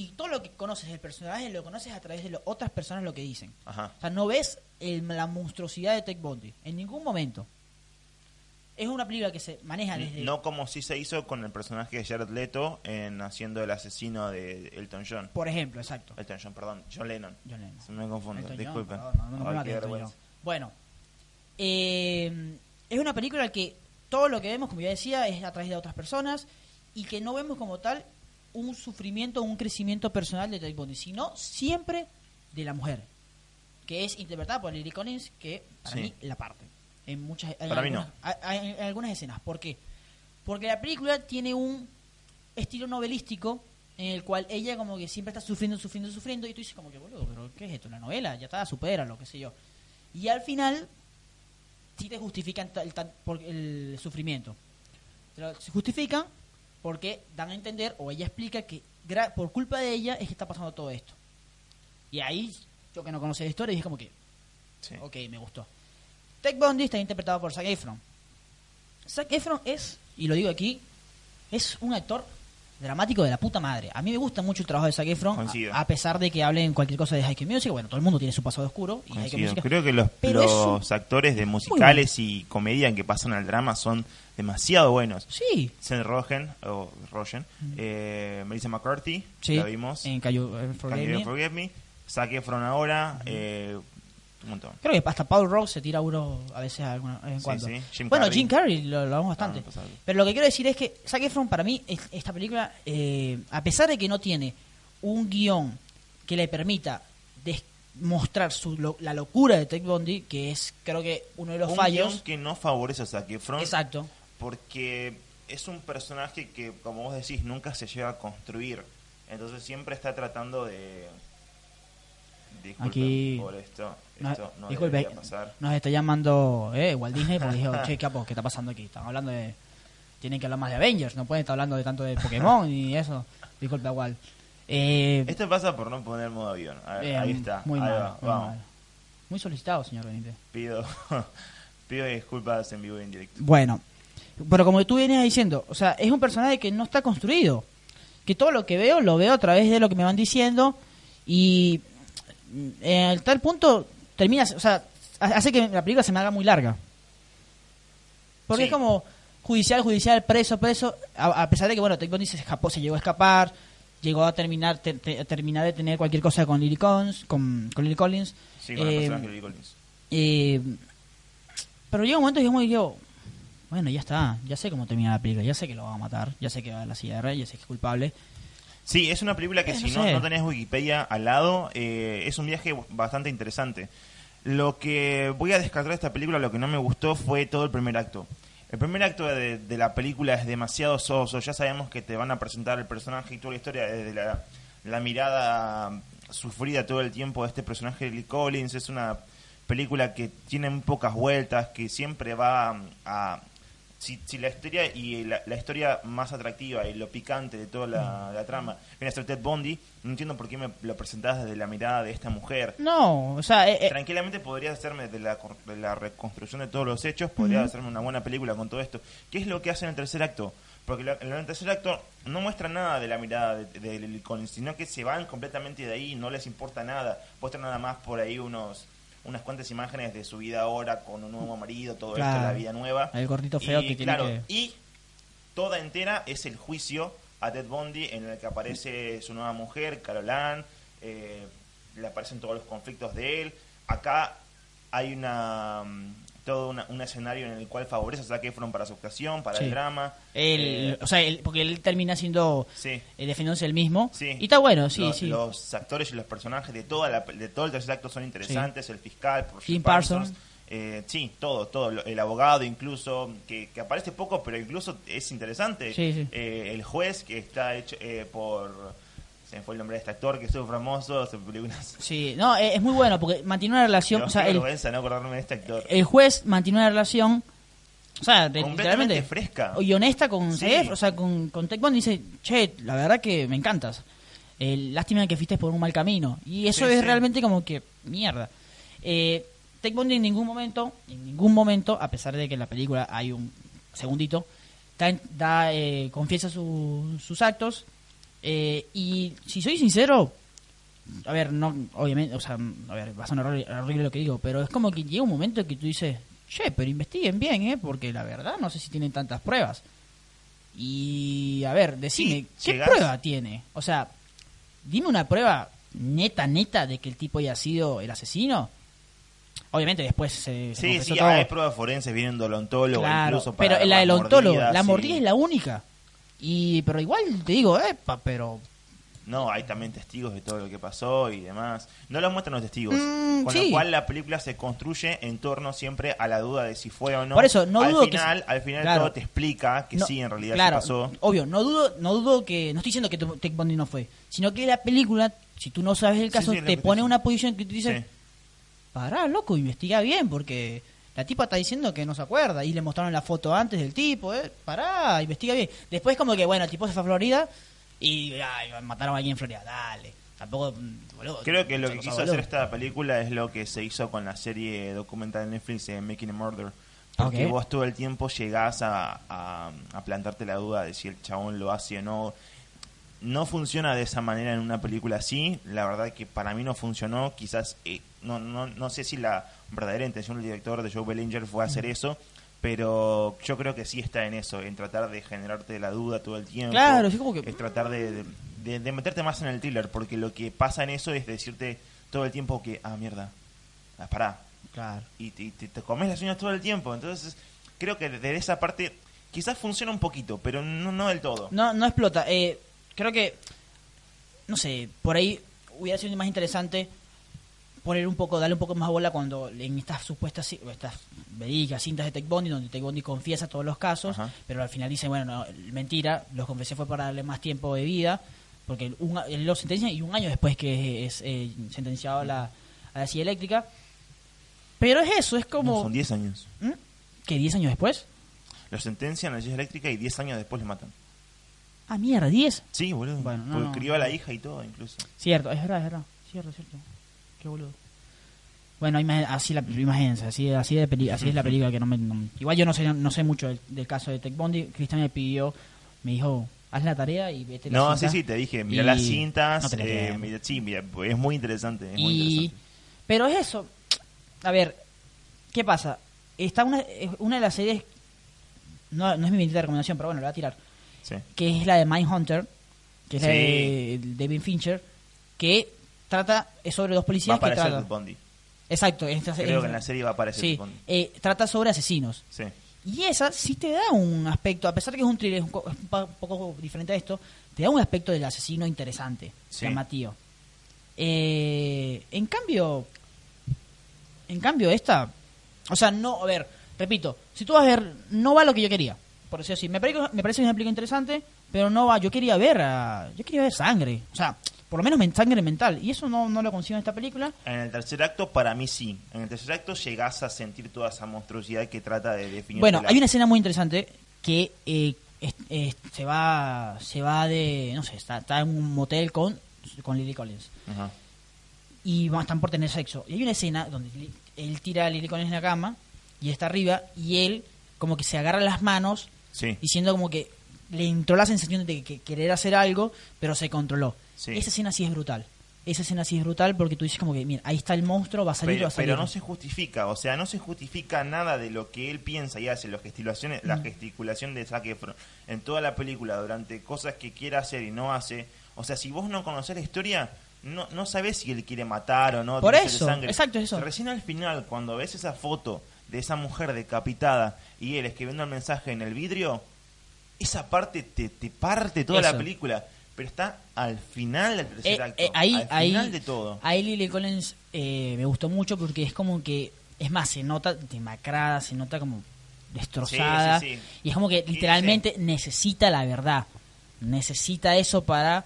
y todo lo que conoces del personaje lo conoces a través de lo- otras personas lo que dicen. Ajá. O sea, no ves el- la monstruosidad de Ted Bundy en ningún momento. Es una película que se maneja desde. No como si se hizo con el personaje de Jared Leto en haciendo el asesino de Elton John. Por ejemplo, exacto. Elton John, perdón, John Lennon. John Lennon. Se me confundo, Elton John, disculpen. perdón, no, no Ay. Bueno, eh, es una película que todo lo que vemos, como ya decía, es a través de otras personas y que no vemos como tal un sufrimiento, un crecimiento personal de Bundy, sino siempre de la mujer, que es interpretada por Lily Collins, que para Sí. mí la parte. En muchas en Para mí algunas, a- a- en algunas escenas. ¿Por qué? Porque la película tiene un estilo novelístico en el cual ella como que siempre está sufriendo, sufriendo, sufriendo y tú dices como que, boludo, pero ¿qué es esto? La novela, ya está, supera, lo que sé yo. Y al final sí te justifican el, por el sufrimiento. Te lo- se justifican porque dan a entender o ella explica que gra- por culpa de ella es que está pasando todo esto. Y ahí yo que no conocía la historia dije como que, Sí. ok, me gustó. Ted Bundy está interpretado por Zac Efron. Zac Efron es, y lo digo aquí, es un actor dramático de la puta madre. A mí me gusta mucho el trabajo de Zac Efron, a, a pesar de que hablen cualquier cosa de High School Music. Bueno, todo el mundo tiene su pasado oscuro. Y High. Music- Creo que los, actores de musicales y comedia en que pasan al drama son demasiado buenos. Sí, Seth Rogen, o Rogen, eh, Melissa McCarthy, sí. la vimos. En Cayu, eh, Can You Me. Forgive Me. Zac Efron ahora, eh, un montón. Creo que hasta Paul Ross se tira uno a veces alguna- de vez en Sí, cuando. sí. Jim bueno, Carrey. Jim Carrey lo, lo hablamos bastante. Ah, pasado. Pero lo que quiero decir es que Zac Efron para mí, es- esta película, eh, a pesar de que no tiene un guion que le permita mostrar su, lo- la locura de Ted Bundy, que es creo que uno de los un fallos. guion que no favorece a Zac Efron Exacto. porque es un personaje que, como vos decís, nunca se llega a construir. Entonces siempre está tratando de... Disculpen Aquí- por esto. No, disculpe, debería pasar. nos está llamando eh, Walt Disney porque dijo, che, capo, ¿qué está pasando aquí? Están hablando de... Tienen que hablar más de Avengers, no pueden estar hablando de tanto de Pokémon y eso. Disculpe, Walt. Eh, Esto pasa por no poner modo avión. A ver, eh, ahí está. Muy ahí mal, va, muy vamos. mal. Muy solicitado, señor Benítez. Pido, pido disculpas en vivo y en directo. Bueno, pero como tú venías diciendo, o sea, es un personaje que no está construido. Que todo lo que veo, lo veo a través de lo que me van diciendo y mm, al tal punto termina, o sea, ha- hace que la película se me haga muy larga. Porque Sí. es como judicial, judicial, preso, preso, a, a pesar de que, bueno, Bundy se escapó, se llegó a escapar, llegó a terminar te- te- a terminar de tener cualquier cosa con Lily Collins, con, con Lily Collins. Sí, con Eh, de Lily Collins. eh, pero llega un momento que yo muy digo, bueno, ya está, ya sé cómo termina la película, ya sé que lo van a matar, ya sé que va a la silla ya sé que es culpable. Sí, es una película que Eh, si no no, no tenés Wikipedia al lado, eh, es un viaje bastante interesante. Lo que voy a descartar de esta película, lo que no me gustó fue todo el primer acto. El primer acto de, de la película es demasiado soso, ya sabemos que te van a presentar el personaje y toda la historia desde la, mirada sufrida todo el tiempo de este personaje Lee Collins. Es una película que tiene pocas vueltas, que siempre va a si, si la historia y la, la historia más atractiva y lo picante de toda la, la trama viene a ser Ted Bundy, no entiendo por qué me lo presentás desde la mirada de esta mujer. No, o sea, eh, eh, Tranquilamente podría hacerme de la, de la reconstrucción de todos los hechos, podría hacerme una buena película con todo esto. ¿Qué es lo que hace en el tercer acto? Porque en el tercer acto no muestra nada de la mirada de- de- del icon, sino que se van completamente de ahí, no les importa nada. Muestran nada más por ahí unos unas cuantas imágenes de su vida ahora con un nuevo marido, todo esto, la vida nueva. El gordito feo y, que tiene que- Y toda entera es el juicio a Ted Bundy en el que aparece su nueva mujer, Caroline, eh, le aparecen todos los conflictos de él. Acá hay una mm, todo una- un escenario en el cual favorece a Zac Efron para su actuación, para Sí. el drama. él, Eh, o sea, él- porque él termina siendo sí. eh, defendiéndose el mismo. Sí. Y está bueno, sí, los, sí. los actores y los personajes de toda la, de todo el tercer acto son interesantes. El fiscal, por Jim Parsons. eh, sí, todo, todo. El abogado incluso, que, que aparece poco, pero incluso es interesante. Eh, el juez, que está hecho eh, por... Se me fue el nombre de este actor, que es famoso, hace películas... Sí, no, eh, es muy bueno porque mantiene una relación, o sea, el, vergüenza no acordarme de este actor. el juez mantiene una relación, o sea, de- Completamente fresca. y honesta con Sí. O sea, con, con Tech Bond dice, che, la verdad que me encantas. Eh, lástima que fuiste por un mal camino. Y eso Sí, es sí. realmente como que, mierda. Eh, Tech Bond en ningún momento, en ningún momento, a pesar de que en la película hay un segundito, da, da, eh, confiesa su- sus actos. Eh, y si soy sincero, a ver, no, obviamente, o sea, a ver, va a sonar horrible, lo que digo, pero es como que llega un momento que tú dices, che, pero investiguen bien, ¿eh? Porque la verdad no sé si tienen tantas pruebas. Y, a ver, decime, Sí, ¿qué prueba tiene? O sea, dime una prueba neta, neta de que el tipo haya sido el asesino. Obviamente después se, se Sí, sí, todo. hay pruebas forenses, vienen de odontólogo, Claro, incluso para pero la del ontólogo, mordidas, la sí. mordida es la única. Y, pero igual te digo, epa, pero No, hay también testigos de todo lo que pasó y demás. No lo muestran los testigos. Mm, con sí. lo cual la película se construye en torno siempre a la duda de si fue o no. Por eso, no al dudo que final, se- Al final claro. todo te explica que No, sí, en realidad claro, sí pasó. Obvio, no dudo, no dudo que. No estoy diciendo que Ted Bundy no fue, sino que la película, si tú no sabes el caso, sí, te que pone una posición que tú dices, pará, loco, investiga bien, porque la tipa está diciendo que no se acuerda y le mostraron la foto antes del tipo, eh, pará, investiga bien. Después, como que, bueno, el tipo se fue a Florida y ay, mataron a alguien en Florida, dale. Tampoco, mm, boludo, Creo que lo que quiso boludo. hacer esta película es lo que se hizo con la serie documental de Netflix de Making a Murder. Porque Ok. vos todo el tiempo llegás a, a, a plantarte la duda de si el chabón lo hace o no. No funciona de esa manera en una película así. La verdad que para mí no funcionó. Quizás, eh, no, no, no sé si la verdadera intención del director de Joe Bellinger fue hacer eso. Pero yo creo que sí está en eso, en tratar de generarte la duda todo el tiempo. Claro, sí, como que- Es tratar de, de- de- de meterte más en el thriller, porque lo que pasa en eso es decirte todo el tiempo que, ah, mierda, ah, pará, Claro. y, te- te, te comes las uñas todo el tiempo. Entonces, creo que de esa parte quizás funciona un poquito, pero no, no del todo. No, no explota. Eh, creo que, no sé, por ahí hubiera sido más interesante poner un poco, darle un poco más bola cuando en estas supuestas, estas verídicas cintas de Tech Bondi, donde Tech Bondi confiesa todos los casos, Ajá. pero al final dice, bueno, no, mentira, los confesé fue para darle más tiempo de vida, porque un, a- él lo sentencia y un año después que es eh, sentenciado a la, a la silla eléctrica. Pero es eso, es No, como... son 10 años. ¿Mm? ¿Que 10 años después? Lo sentencian a la silla eléctrica y 10 años después le matan. Ah, mierda, 10. Sí, boludo. Bueno, no, Porque no. crió a la hija y todo, incluso. Cierto, es verdad, es verdad. Cierto, cierto. Qué boludo. Bueno, así la imagínense, así, así, de peli- así es la película que no me... no- igual yo no sé no sé mucho del, del caso de Tech Bondi. Cristian me pidió, me dijo, haz la tarea y vete la No, sí, cinta". sí, te dije, mira Y las cintas. no eh, mira- sí, mira, es muy interesante. Es muy Y, interesante. pero es eso. A ver, ¿qué pasa? Está una, una de las series, no, no es mi bendita recomendación, pero bueno, la voy a tirar, Sí. que es la de Mindhunter, que es la Sí. de David Fincher, que trata, es sobre dos Va a policías que tratan... Exacto, esta- Creo que en la serie va a aparecer Sí, eh, trata sobre asesinos. Sí. Y esa sí te da un aspecto, a pesar de que es un thriller es un, poco diferente a esto, te da un aspecto del asesino interesante, Sí. llamativo. Eh, en cambio, en cambio esta, o sea, no, a ver, repito, si tú vas a ver, no va lo que yo quería, por decirlo así. Me parece, me parece una película interesante, pero no va, yo quería ver, a- yo quería ver sangre, o sea, por lo menos men- sangre mental. Y eso no, no lo consigo en esta película. En el tercer acto, para mí sí. En el tercer acto llegás a sentir toda esa monstruosidad que trata de definir. Bueno, hay una escena muy interesante que eh, es- es- se va se va de, no sé, está, está en un motel con, con Lily Collins. Ajá. y van- están por tener sexo. Y hay una escena donde él tira a Lily Collins en la cama y está arriba y él como que se agarra las manos Sí. diciendo como que le entró la sensación de que querer hacer algo, pero se controló. Sí. Esa escena sí es brutal. Esa escena sí es brutal porque tú dices como que, mira, ahí está el monstruo, va a salir, va Pero, a salir. pero no se justifica, o sea, no se justifica nada de lo que él piensa y hace, las gesticulaciones, Mm. la gesticulación de Zac Efron en toda la película durante cosas que quiere hacer y no hace. O sea, si vos no conocés la historia, no, no sabés si él quiere matar o no. Por eso, sangre. exacto, eso. Recién al final, cuando ves esa foto de esa mujer decapitada y él escribiendo el mensaje en el vidrio, esa parte te, te parte toda Eso. la película. Pero está al final del tercer Eh, acto. eh, ahí, al ahí, final de todo. ahí Lily Collins eh, me gustó mucho porque es como que, es más, se nota demacrada, se nota como destrozada. Sí, sí, sí. Y es como que literalmente necesita la verdad. Necesita eso para...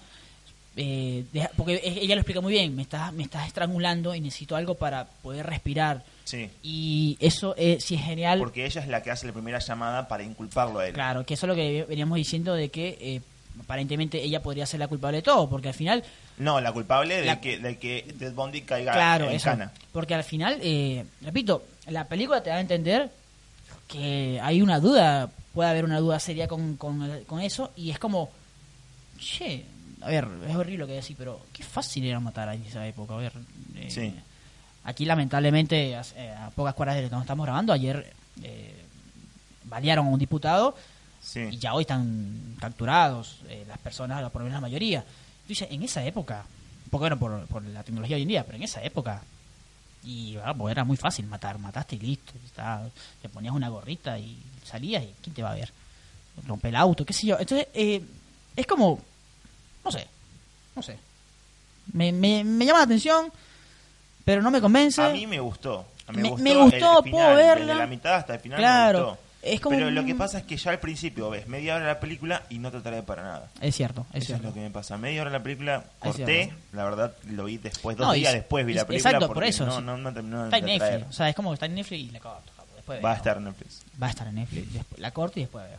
eh, deja- porque ella lo explica muy bien, me estás, me estás estrangulando y necesito algo para poder respirar. Sí. Y eso eh, sí es genial. Porque ella es la que hace la primera llamada para inculparlo a él. Claro, que eso es lo que veníamos diciendo de que eh, aparentemente ella podría ser la culpable de todo, porque al final No, la culpable de La- que, de que Ted Bundy caiga Claro, en eso. cana. Porque al final, eh, repito, la película te da a entender que hay una duda, puede haber una duda seria con, con, con eso, y es como, che, a ver, es horrible lo que decir, pero qué fácil era matar en esa época, a ver. eh, Sí. Aquí, lamentablemente, a, eh, a pocas cuadras de donde estamos grabando, ayer eh, balearon a un diputado Sí. y ya hoy están capturados eh, las personas, por lo menos la mayoría. Dices, en esa época, porque bueno, por, por la tecnología hoy en día, pero en esa época, y ah, pues era muy fácil matar, mataste y listo, está- te ponías una gorrita y salías y ¿quién te va a ver? Rompe el auto, qué sé yo. Entonces, eh, es como, no sé, no sé. Me, me, me llama la atención, pero no me convence. A mí me gustó. Me- gustó me gustó, el final, puedo verla. Desde la mitad hasta el final Claro, me gustó. es como Pero un- lo que pasa es que ya al principio ves media hora de la película y no te atrae para nada. Es cierto, es Eso cierto. es lo que me pasa. Media hora de la película corté. La verdad lo vi después, dos No, días después vi la película. exacto, por eso, No, sí. no, no terminó Está en de. Netflix, o sea, es como que está en Netflix y la corto. Después Va a estar en Netflix. Va a estar en Netflix, después, la corto y después veo.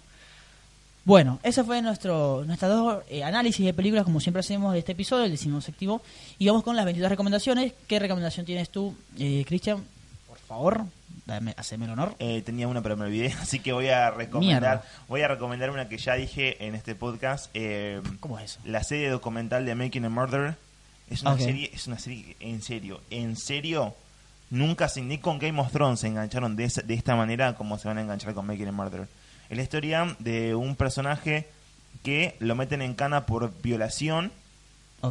Bueno, ese fue nuestro nuestras dos eh, análisis de películas, como siempre hacemos de este episodio, el decimoséptimo. Y vamos con las 22 recomendaciones. ¿Qué recomendación tienes tú, eh, Cristian? Por favor, dame, haceme el honor. Eh, tenía una pero me olvidé, así que voy a recomendar Mierda. voy a recomendar una que ya dije en este podcast. eh, ¿Cómo es eso? la serie documental de Making a Murder es una serie es una serie en serio en serio nunca ni con Game of Thrones se engancharon de, esa- de esta manera como se van a enganchar con Making a Murder es la historia de un personaje que lo meten en cana por violación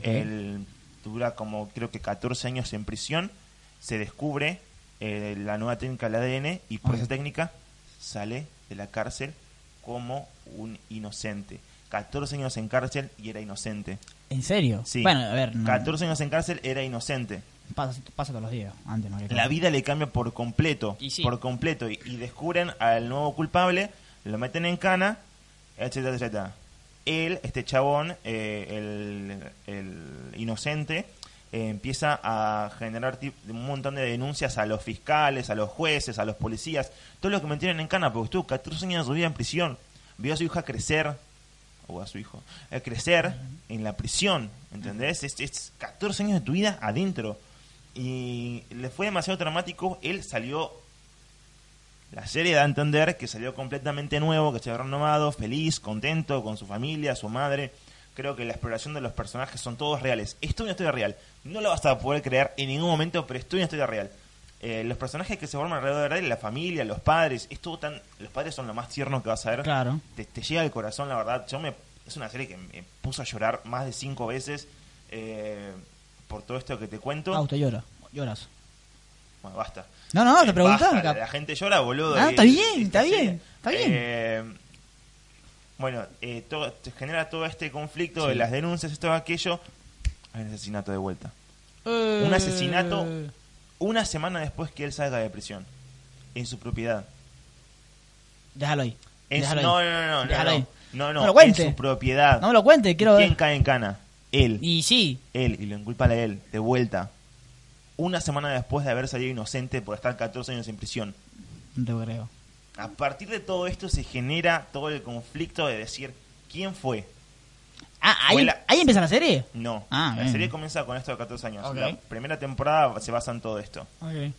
él dura como creo que 14 años en prisión se descubre eh, la nueva técnica del ADN y por esa técnica sale de la cárcel como un inocente 14 años en cárcel y era inocente ¿En serio? Sí. Bueno, a ver, no, 14 años en cárcel era inocente. pasa, pasa todos los días. Antes no había La vida le cambia por completo. Y sí. Por completo. Y, y descubren al nuevo culpable, lo meten en cana, etcétera, etcétera. Él, este chabón, eh, el, inocente, eh, empieza a generar un montón de denuncias a los fiscales, a los jueces, a los policías, todo lo que metieron en cana, porque estuvo 14 años de su vida en prisión. Vio a su hija crecer, o a su hijo, eh, crecer en la prisión, ¿entendés? Es, es 14 años de tu vida adentro. Y le fue demasiado traumático, él salió, la serie da a entender que salió completamente nuevo, que se había renovado, feliz, contento con su familia, su madre. Creo que la exploración de los personajes son todos reales. Esto es una historia real. No lo vas a poder creer en ningún momento, pero esto es una historia real. Eh, los personajes que se forman alrededor de él, la familia, los padres, es todo tan, los padres son lo más tierno que vas a ver Claro. te, te llega al corazón, la verdad. Yo me, es una serie que me puso a llorar más de cinco veces eh, por todo esto que te cuento. Auto llora. Lloras. Bueno, basta. No, no, te Eh, preguntaba. basta, La gente llora, boludo. Ah, está bien, está bien, está bien. Eh, bueno, eh, todo, te genera todo este conflicto de Sí. las denuncias, esto aquello. Hay un asesinato de vuelta. Eh, Un asesinato una semana después que él salga de prisión. En su propiedad. Déjalo ahí. En su- déjalo ahí. no, no, no, no, Déjalo no, ahí. no, no, No lo en cuente. su propiedad. No me lo cuente, quiero ¿Quién ver. cae en cana? Él. Y sí, Él, y lo inculpan a él, de vuelta. Una semana después de haber salido inocente por estar 14 años en prisión. no te creo. A partir de todo esto se genera todo el conflicto de decir quién fue. Ah, ahí, Fue la- ahí empieza la serie. No, Ah, la bien. serie comienza con esto de 14 años. La primera temporada se basa en todo esto. Ok.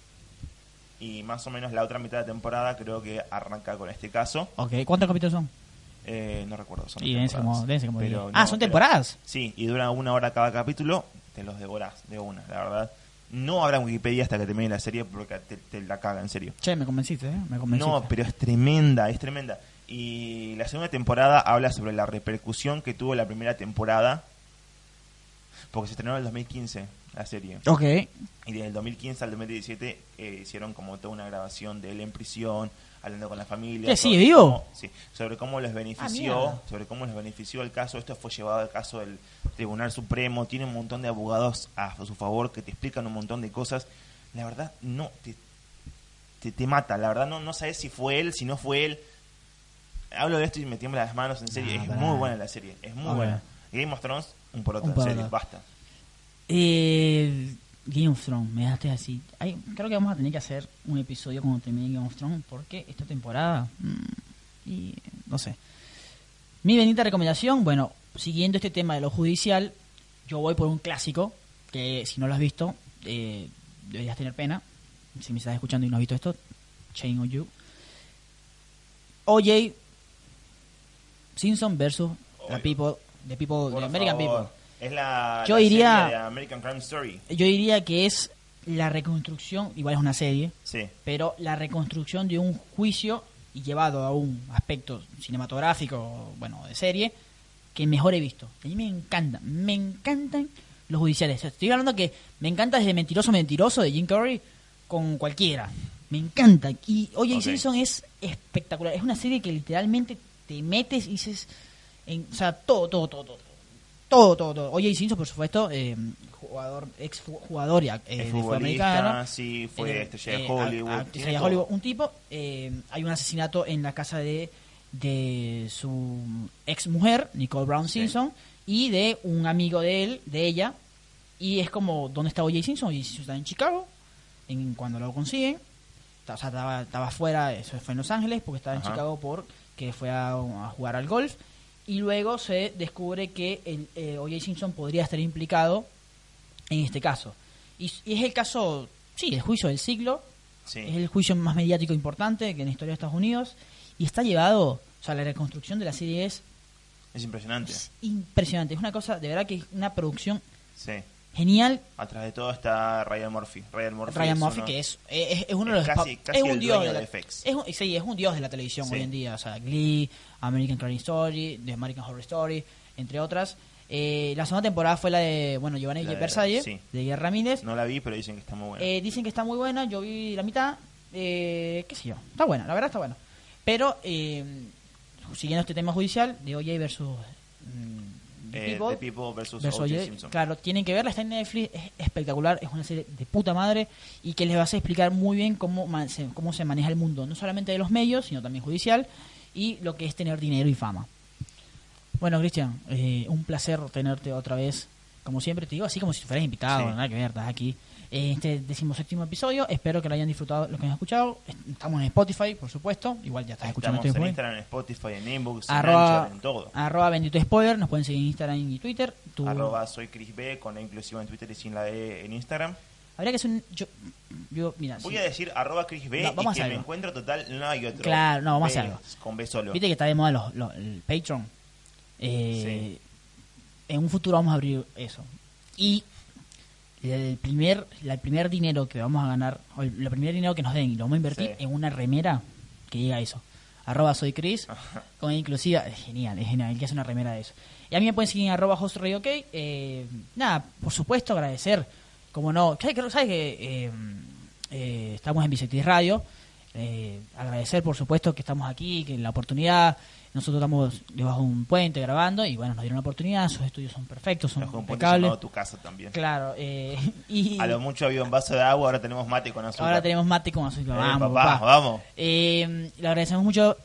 Y más o menos la otra mitad de temporada creo que arranca con este caso. Ok, ¿cuántos capítulos son? Eh, no recuerdo, son Y temporadas. como, Pero no, Ah, son pero- temporadas. Sí, y dura una hora cada capítulo, te los devorás de una, la verdad. No habrá Wikipedia hasta que termine la serie porque te, te la caga, en serio. Che, me convenciste, ¿eh? Me convenciste. No, pero es tremenda, es tremenda. Y la segunda temporada habla sobre la repercusión que tuvo la primera temporada, porque se estrenó en el 2015 la serie. Ok. Y desde el 2015 al 2017 eh, hicieron como toda una grabación de él en prisión, hablando con la familia. ¿Qué, sigue vivo? sí, sobre cómo les Ah, benefició, mierda. sobre cómo les benefició el caso. Esto fue llevado al caso del Tribunal Supremo. Tiene un montón de abogados a su favor que te explican un montón de cosas. La verdad, no, te, te, te mata. La verdad, no, no sabes si fue él, si no fue él. Hablo de esto y me tiemblan las manos, en serio. No, es pará. muy buena la serie, es muy buena. Game of Thrones, un por otro, Un en serio, basta. Eh, Game of Thrones, me dejaste así. Creo que vamos a tener que hacer un episodio cuando termine Game of Thrones, porque esta temporada. mm, y no sé. Mi bendita recomendación, bueno, siguiendo este tema de lo judicial, yo voy por un clásico, que si no lo has visto, eh, deberías tener pena. Si me estás escuchando y no has visto esto, Chain of You. OJ Simpson versus The. People, the people, Por the American favor. People. Es la, Yo la iría- serie de American Crime Story. Yo diría que es la reconstrucción, igual es una serie, Sí. pero la reconstrucción de un juicio y llevado a un aspecto cinematográfico, bueno, de serie, que mejor he visto. A mí me encanta, me encantan los judiciales. Estoy hablando que me encanta desde Mentiroso Mentiroso de Jim Curry con cualquiera. Me encanta. Y O.J. Ok. Simpson es espectacular. Es una serie que literalmente te metes y dices... En, o sea, todo, todo, todo, todo. Todo, todo, todo. O.J. Simpson, por supuesto, eh, jugador, ex jugador y eh, americano. sí, fue Eh, estrella de eh, Hollywood. a- a- tiene estrella de. Hollywood. Un tipo, eh, hay un asesinato en la casa de, de su ex mujer, Nicole Brown Sí. Simpson, y de un amigo de él, de ella. Y es como, ¿dónde está O.J. Simpson? O.J. Simpson está en Chicago, en, cuando lo consiguen. O sea, estaba, estaba fuera, eso fue en Los Ángeles, porque estaba en Ajá. Chicago porque fue a, a jugar al golf. Y luego se descubre que el, eh, O.J. Simpson podría estar implicado en este caso. Y, y es el caso, sí, el juicio del siglo. Sí. Es el juicio más mediático importante que en la historia de Estados Unidos. Y está llevado, o sea, la reconstrucción de la serie es, Es impresionante. es impresionante. Es una cosa, de verdad que es una producción Sí. Genial. Atrás de todo está Ryan Murphy. Ryan Murphy, Ryan es Murphy, uno- que es, es, es uno de los... casi- casi es un el dios dueño de de la, FX. es un- sí, es un dios de la televisión Sí. hoy en día. O sea, Glee, American Crime Story, The American Horror Story, entre otras. Eh, la segunda temporada fue la de, bueno, Giovanni de- sí. de Guillermo Ramírez. No la vi, pero dicen que está muy buena. Eh, dicen que está muy buena, yo vi la mitad, eh, qué sé yo, está buena, la verdad está buena. Pero, eh, siguiendo este tema judicial, de OJ versus mm, Eh, People, The People versus versus O.J. Simpson. claro, tienen que verla, está en Netflix, es espectacular, es una serie de puta madre y que les va a explicar muy bien cómo, se, cómo se maneja el mundo, no solamente de los medios, sino también judicial y lo que es tener dinero y fama. Bueno, Cristian, eh, un placer tenerte otra vez. Como siempre te digo, así como si fueras invitado, Sí. nada que ver, estás aquí. En este decimoséptimo episodio, espero que lo hayan disfrutado los que han escuchado. Estamos en Spotify, por supuesto. Igual ya estás escuchando Estamos este en después. Instagram, en Spotify, en Inbox, en Arroba, Anchor, en todo. arroba bendito spoiler, nos pueden seguir en Instagram y Twitter. Tu- Arroba soy Chris B con la inclusiva en Twitter y sin la E en Instagram. Habría que hacer un... Yo, yo mira, Voy sí. a decir arroba Chris B No, vamos a y que hacer me encuentro total no hay otro. Claro, no, vamos a hacer algo. Con B solo. Viste que está de moda los, los- el Patreon. Eh, En un futuro vamos a abrir eso. Y el primer, la- el primer dinero que vamos a ganar, o el, el primer dinero que nos den, y lo vamos a invertir Sí. en una remera que diga eso. Arroba soy Chris, con inclusiva. Es genial, es genial, el que hace una remera de eso. Y a mí me pueden seguir en arroba host ok. Eh, nada, por supuesto agradecer, como no, ¿sabes que, sabes que eh, eh, estamos en Bisectis Radio? Eh, agradecer, por supuesto, que estamos aquí, que la oportunidad, nosotros estamos debajo de un puente grabando y bueno, nos dieron la oportunidad, sus estudios son perfectos, son puente impecables. tu casa también. Claro, eh, y A lo mucho había un vaso de agua, ahora tenemos mate con azúcar. ahora tenemos mate con azúcar. Eh, vamos, papá, papá. vamos. Eh, le agradecemos mucho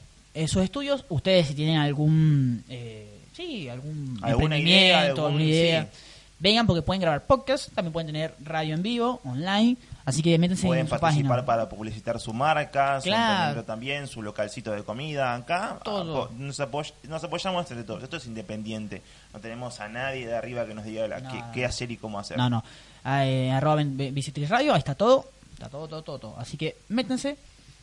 sus estudios. Ustedes, si tienen algún. eh, sí, algún Alguna emprendimiento, idea, algún- alguna idea. sí. Vengan porque pueden grabar podcast, también pueden tener radio en vivo, online, así que métanse Pueden en su participar página. para publicitar su marca, su Claro. emprendimiento también, su localcito de comida. Acá Todo. apo- nos, apoy- nos apoyamos entre todos. Esto es independiente. No tenemos a nadie de arriba que nos diga la- No. qué, qué hacer y cómo hacer. No, no. Ah, eh, arroba Visitriz Radio, ahí está todo. Está todo, todo, todo, todo. Así que métanse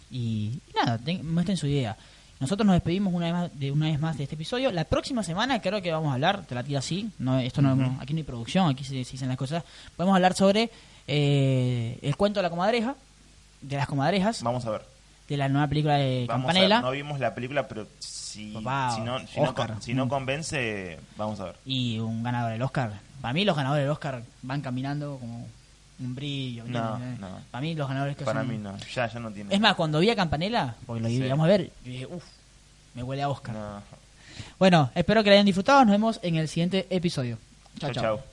y, y nada, ten- muestren su idea. Nosotros nos despedimos una vez, más de, una vez más de este episodio. La próxima semana creo que vamos a hablar, te la tiro así, no, esto no, Ujú. aquí no hay producción, aquí se, se dicen las cosas. Podemos hablar sobre eh, el cuento de la comadreja, de las comadrejas, Vamos a ver. de la nueva película de Vamos a Campanella ver. No vimos la película, pero si, Papá, si, no, si, no, Oscar. con- si no convence, vamos a ver. y un ganador del Oscar. Para mí los ganadores del Oscar van caminando como un brillo. No, ¿entendés? no. Para mí los ganadores que Para son- mí no, ya, ya no tiene. Es más, cuando vi a Campanella, porque lo Sí. íbamos a ver, yo dije, uff, me huele a Oscar. No. Bueno, espero que la hayan disfrutado. Nos vemos en el siguiente episodio. Chao, Chao, chao.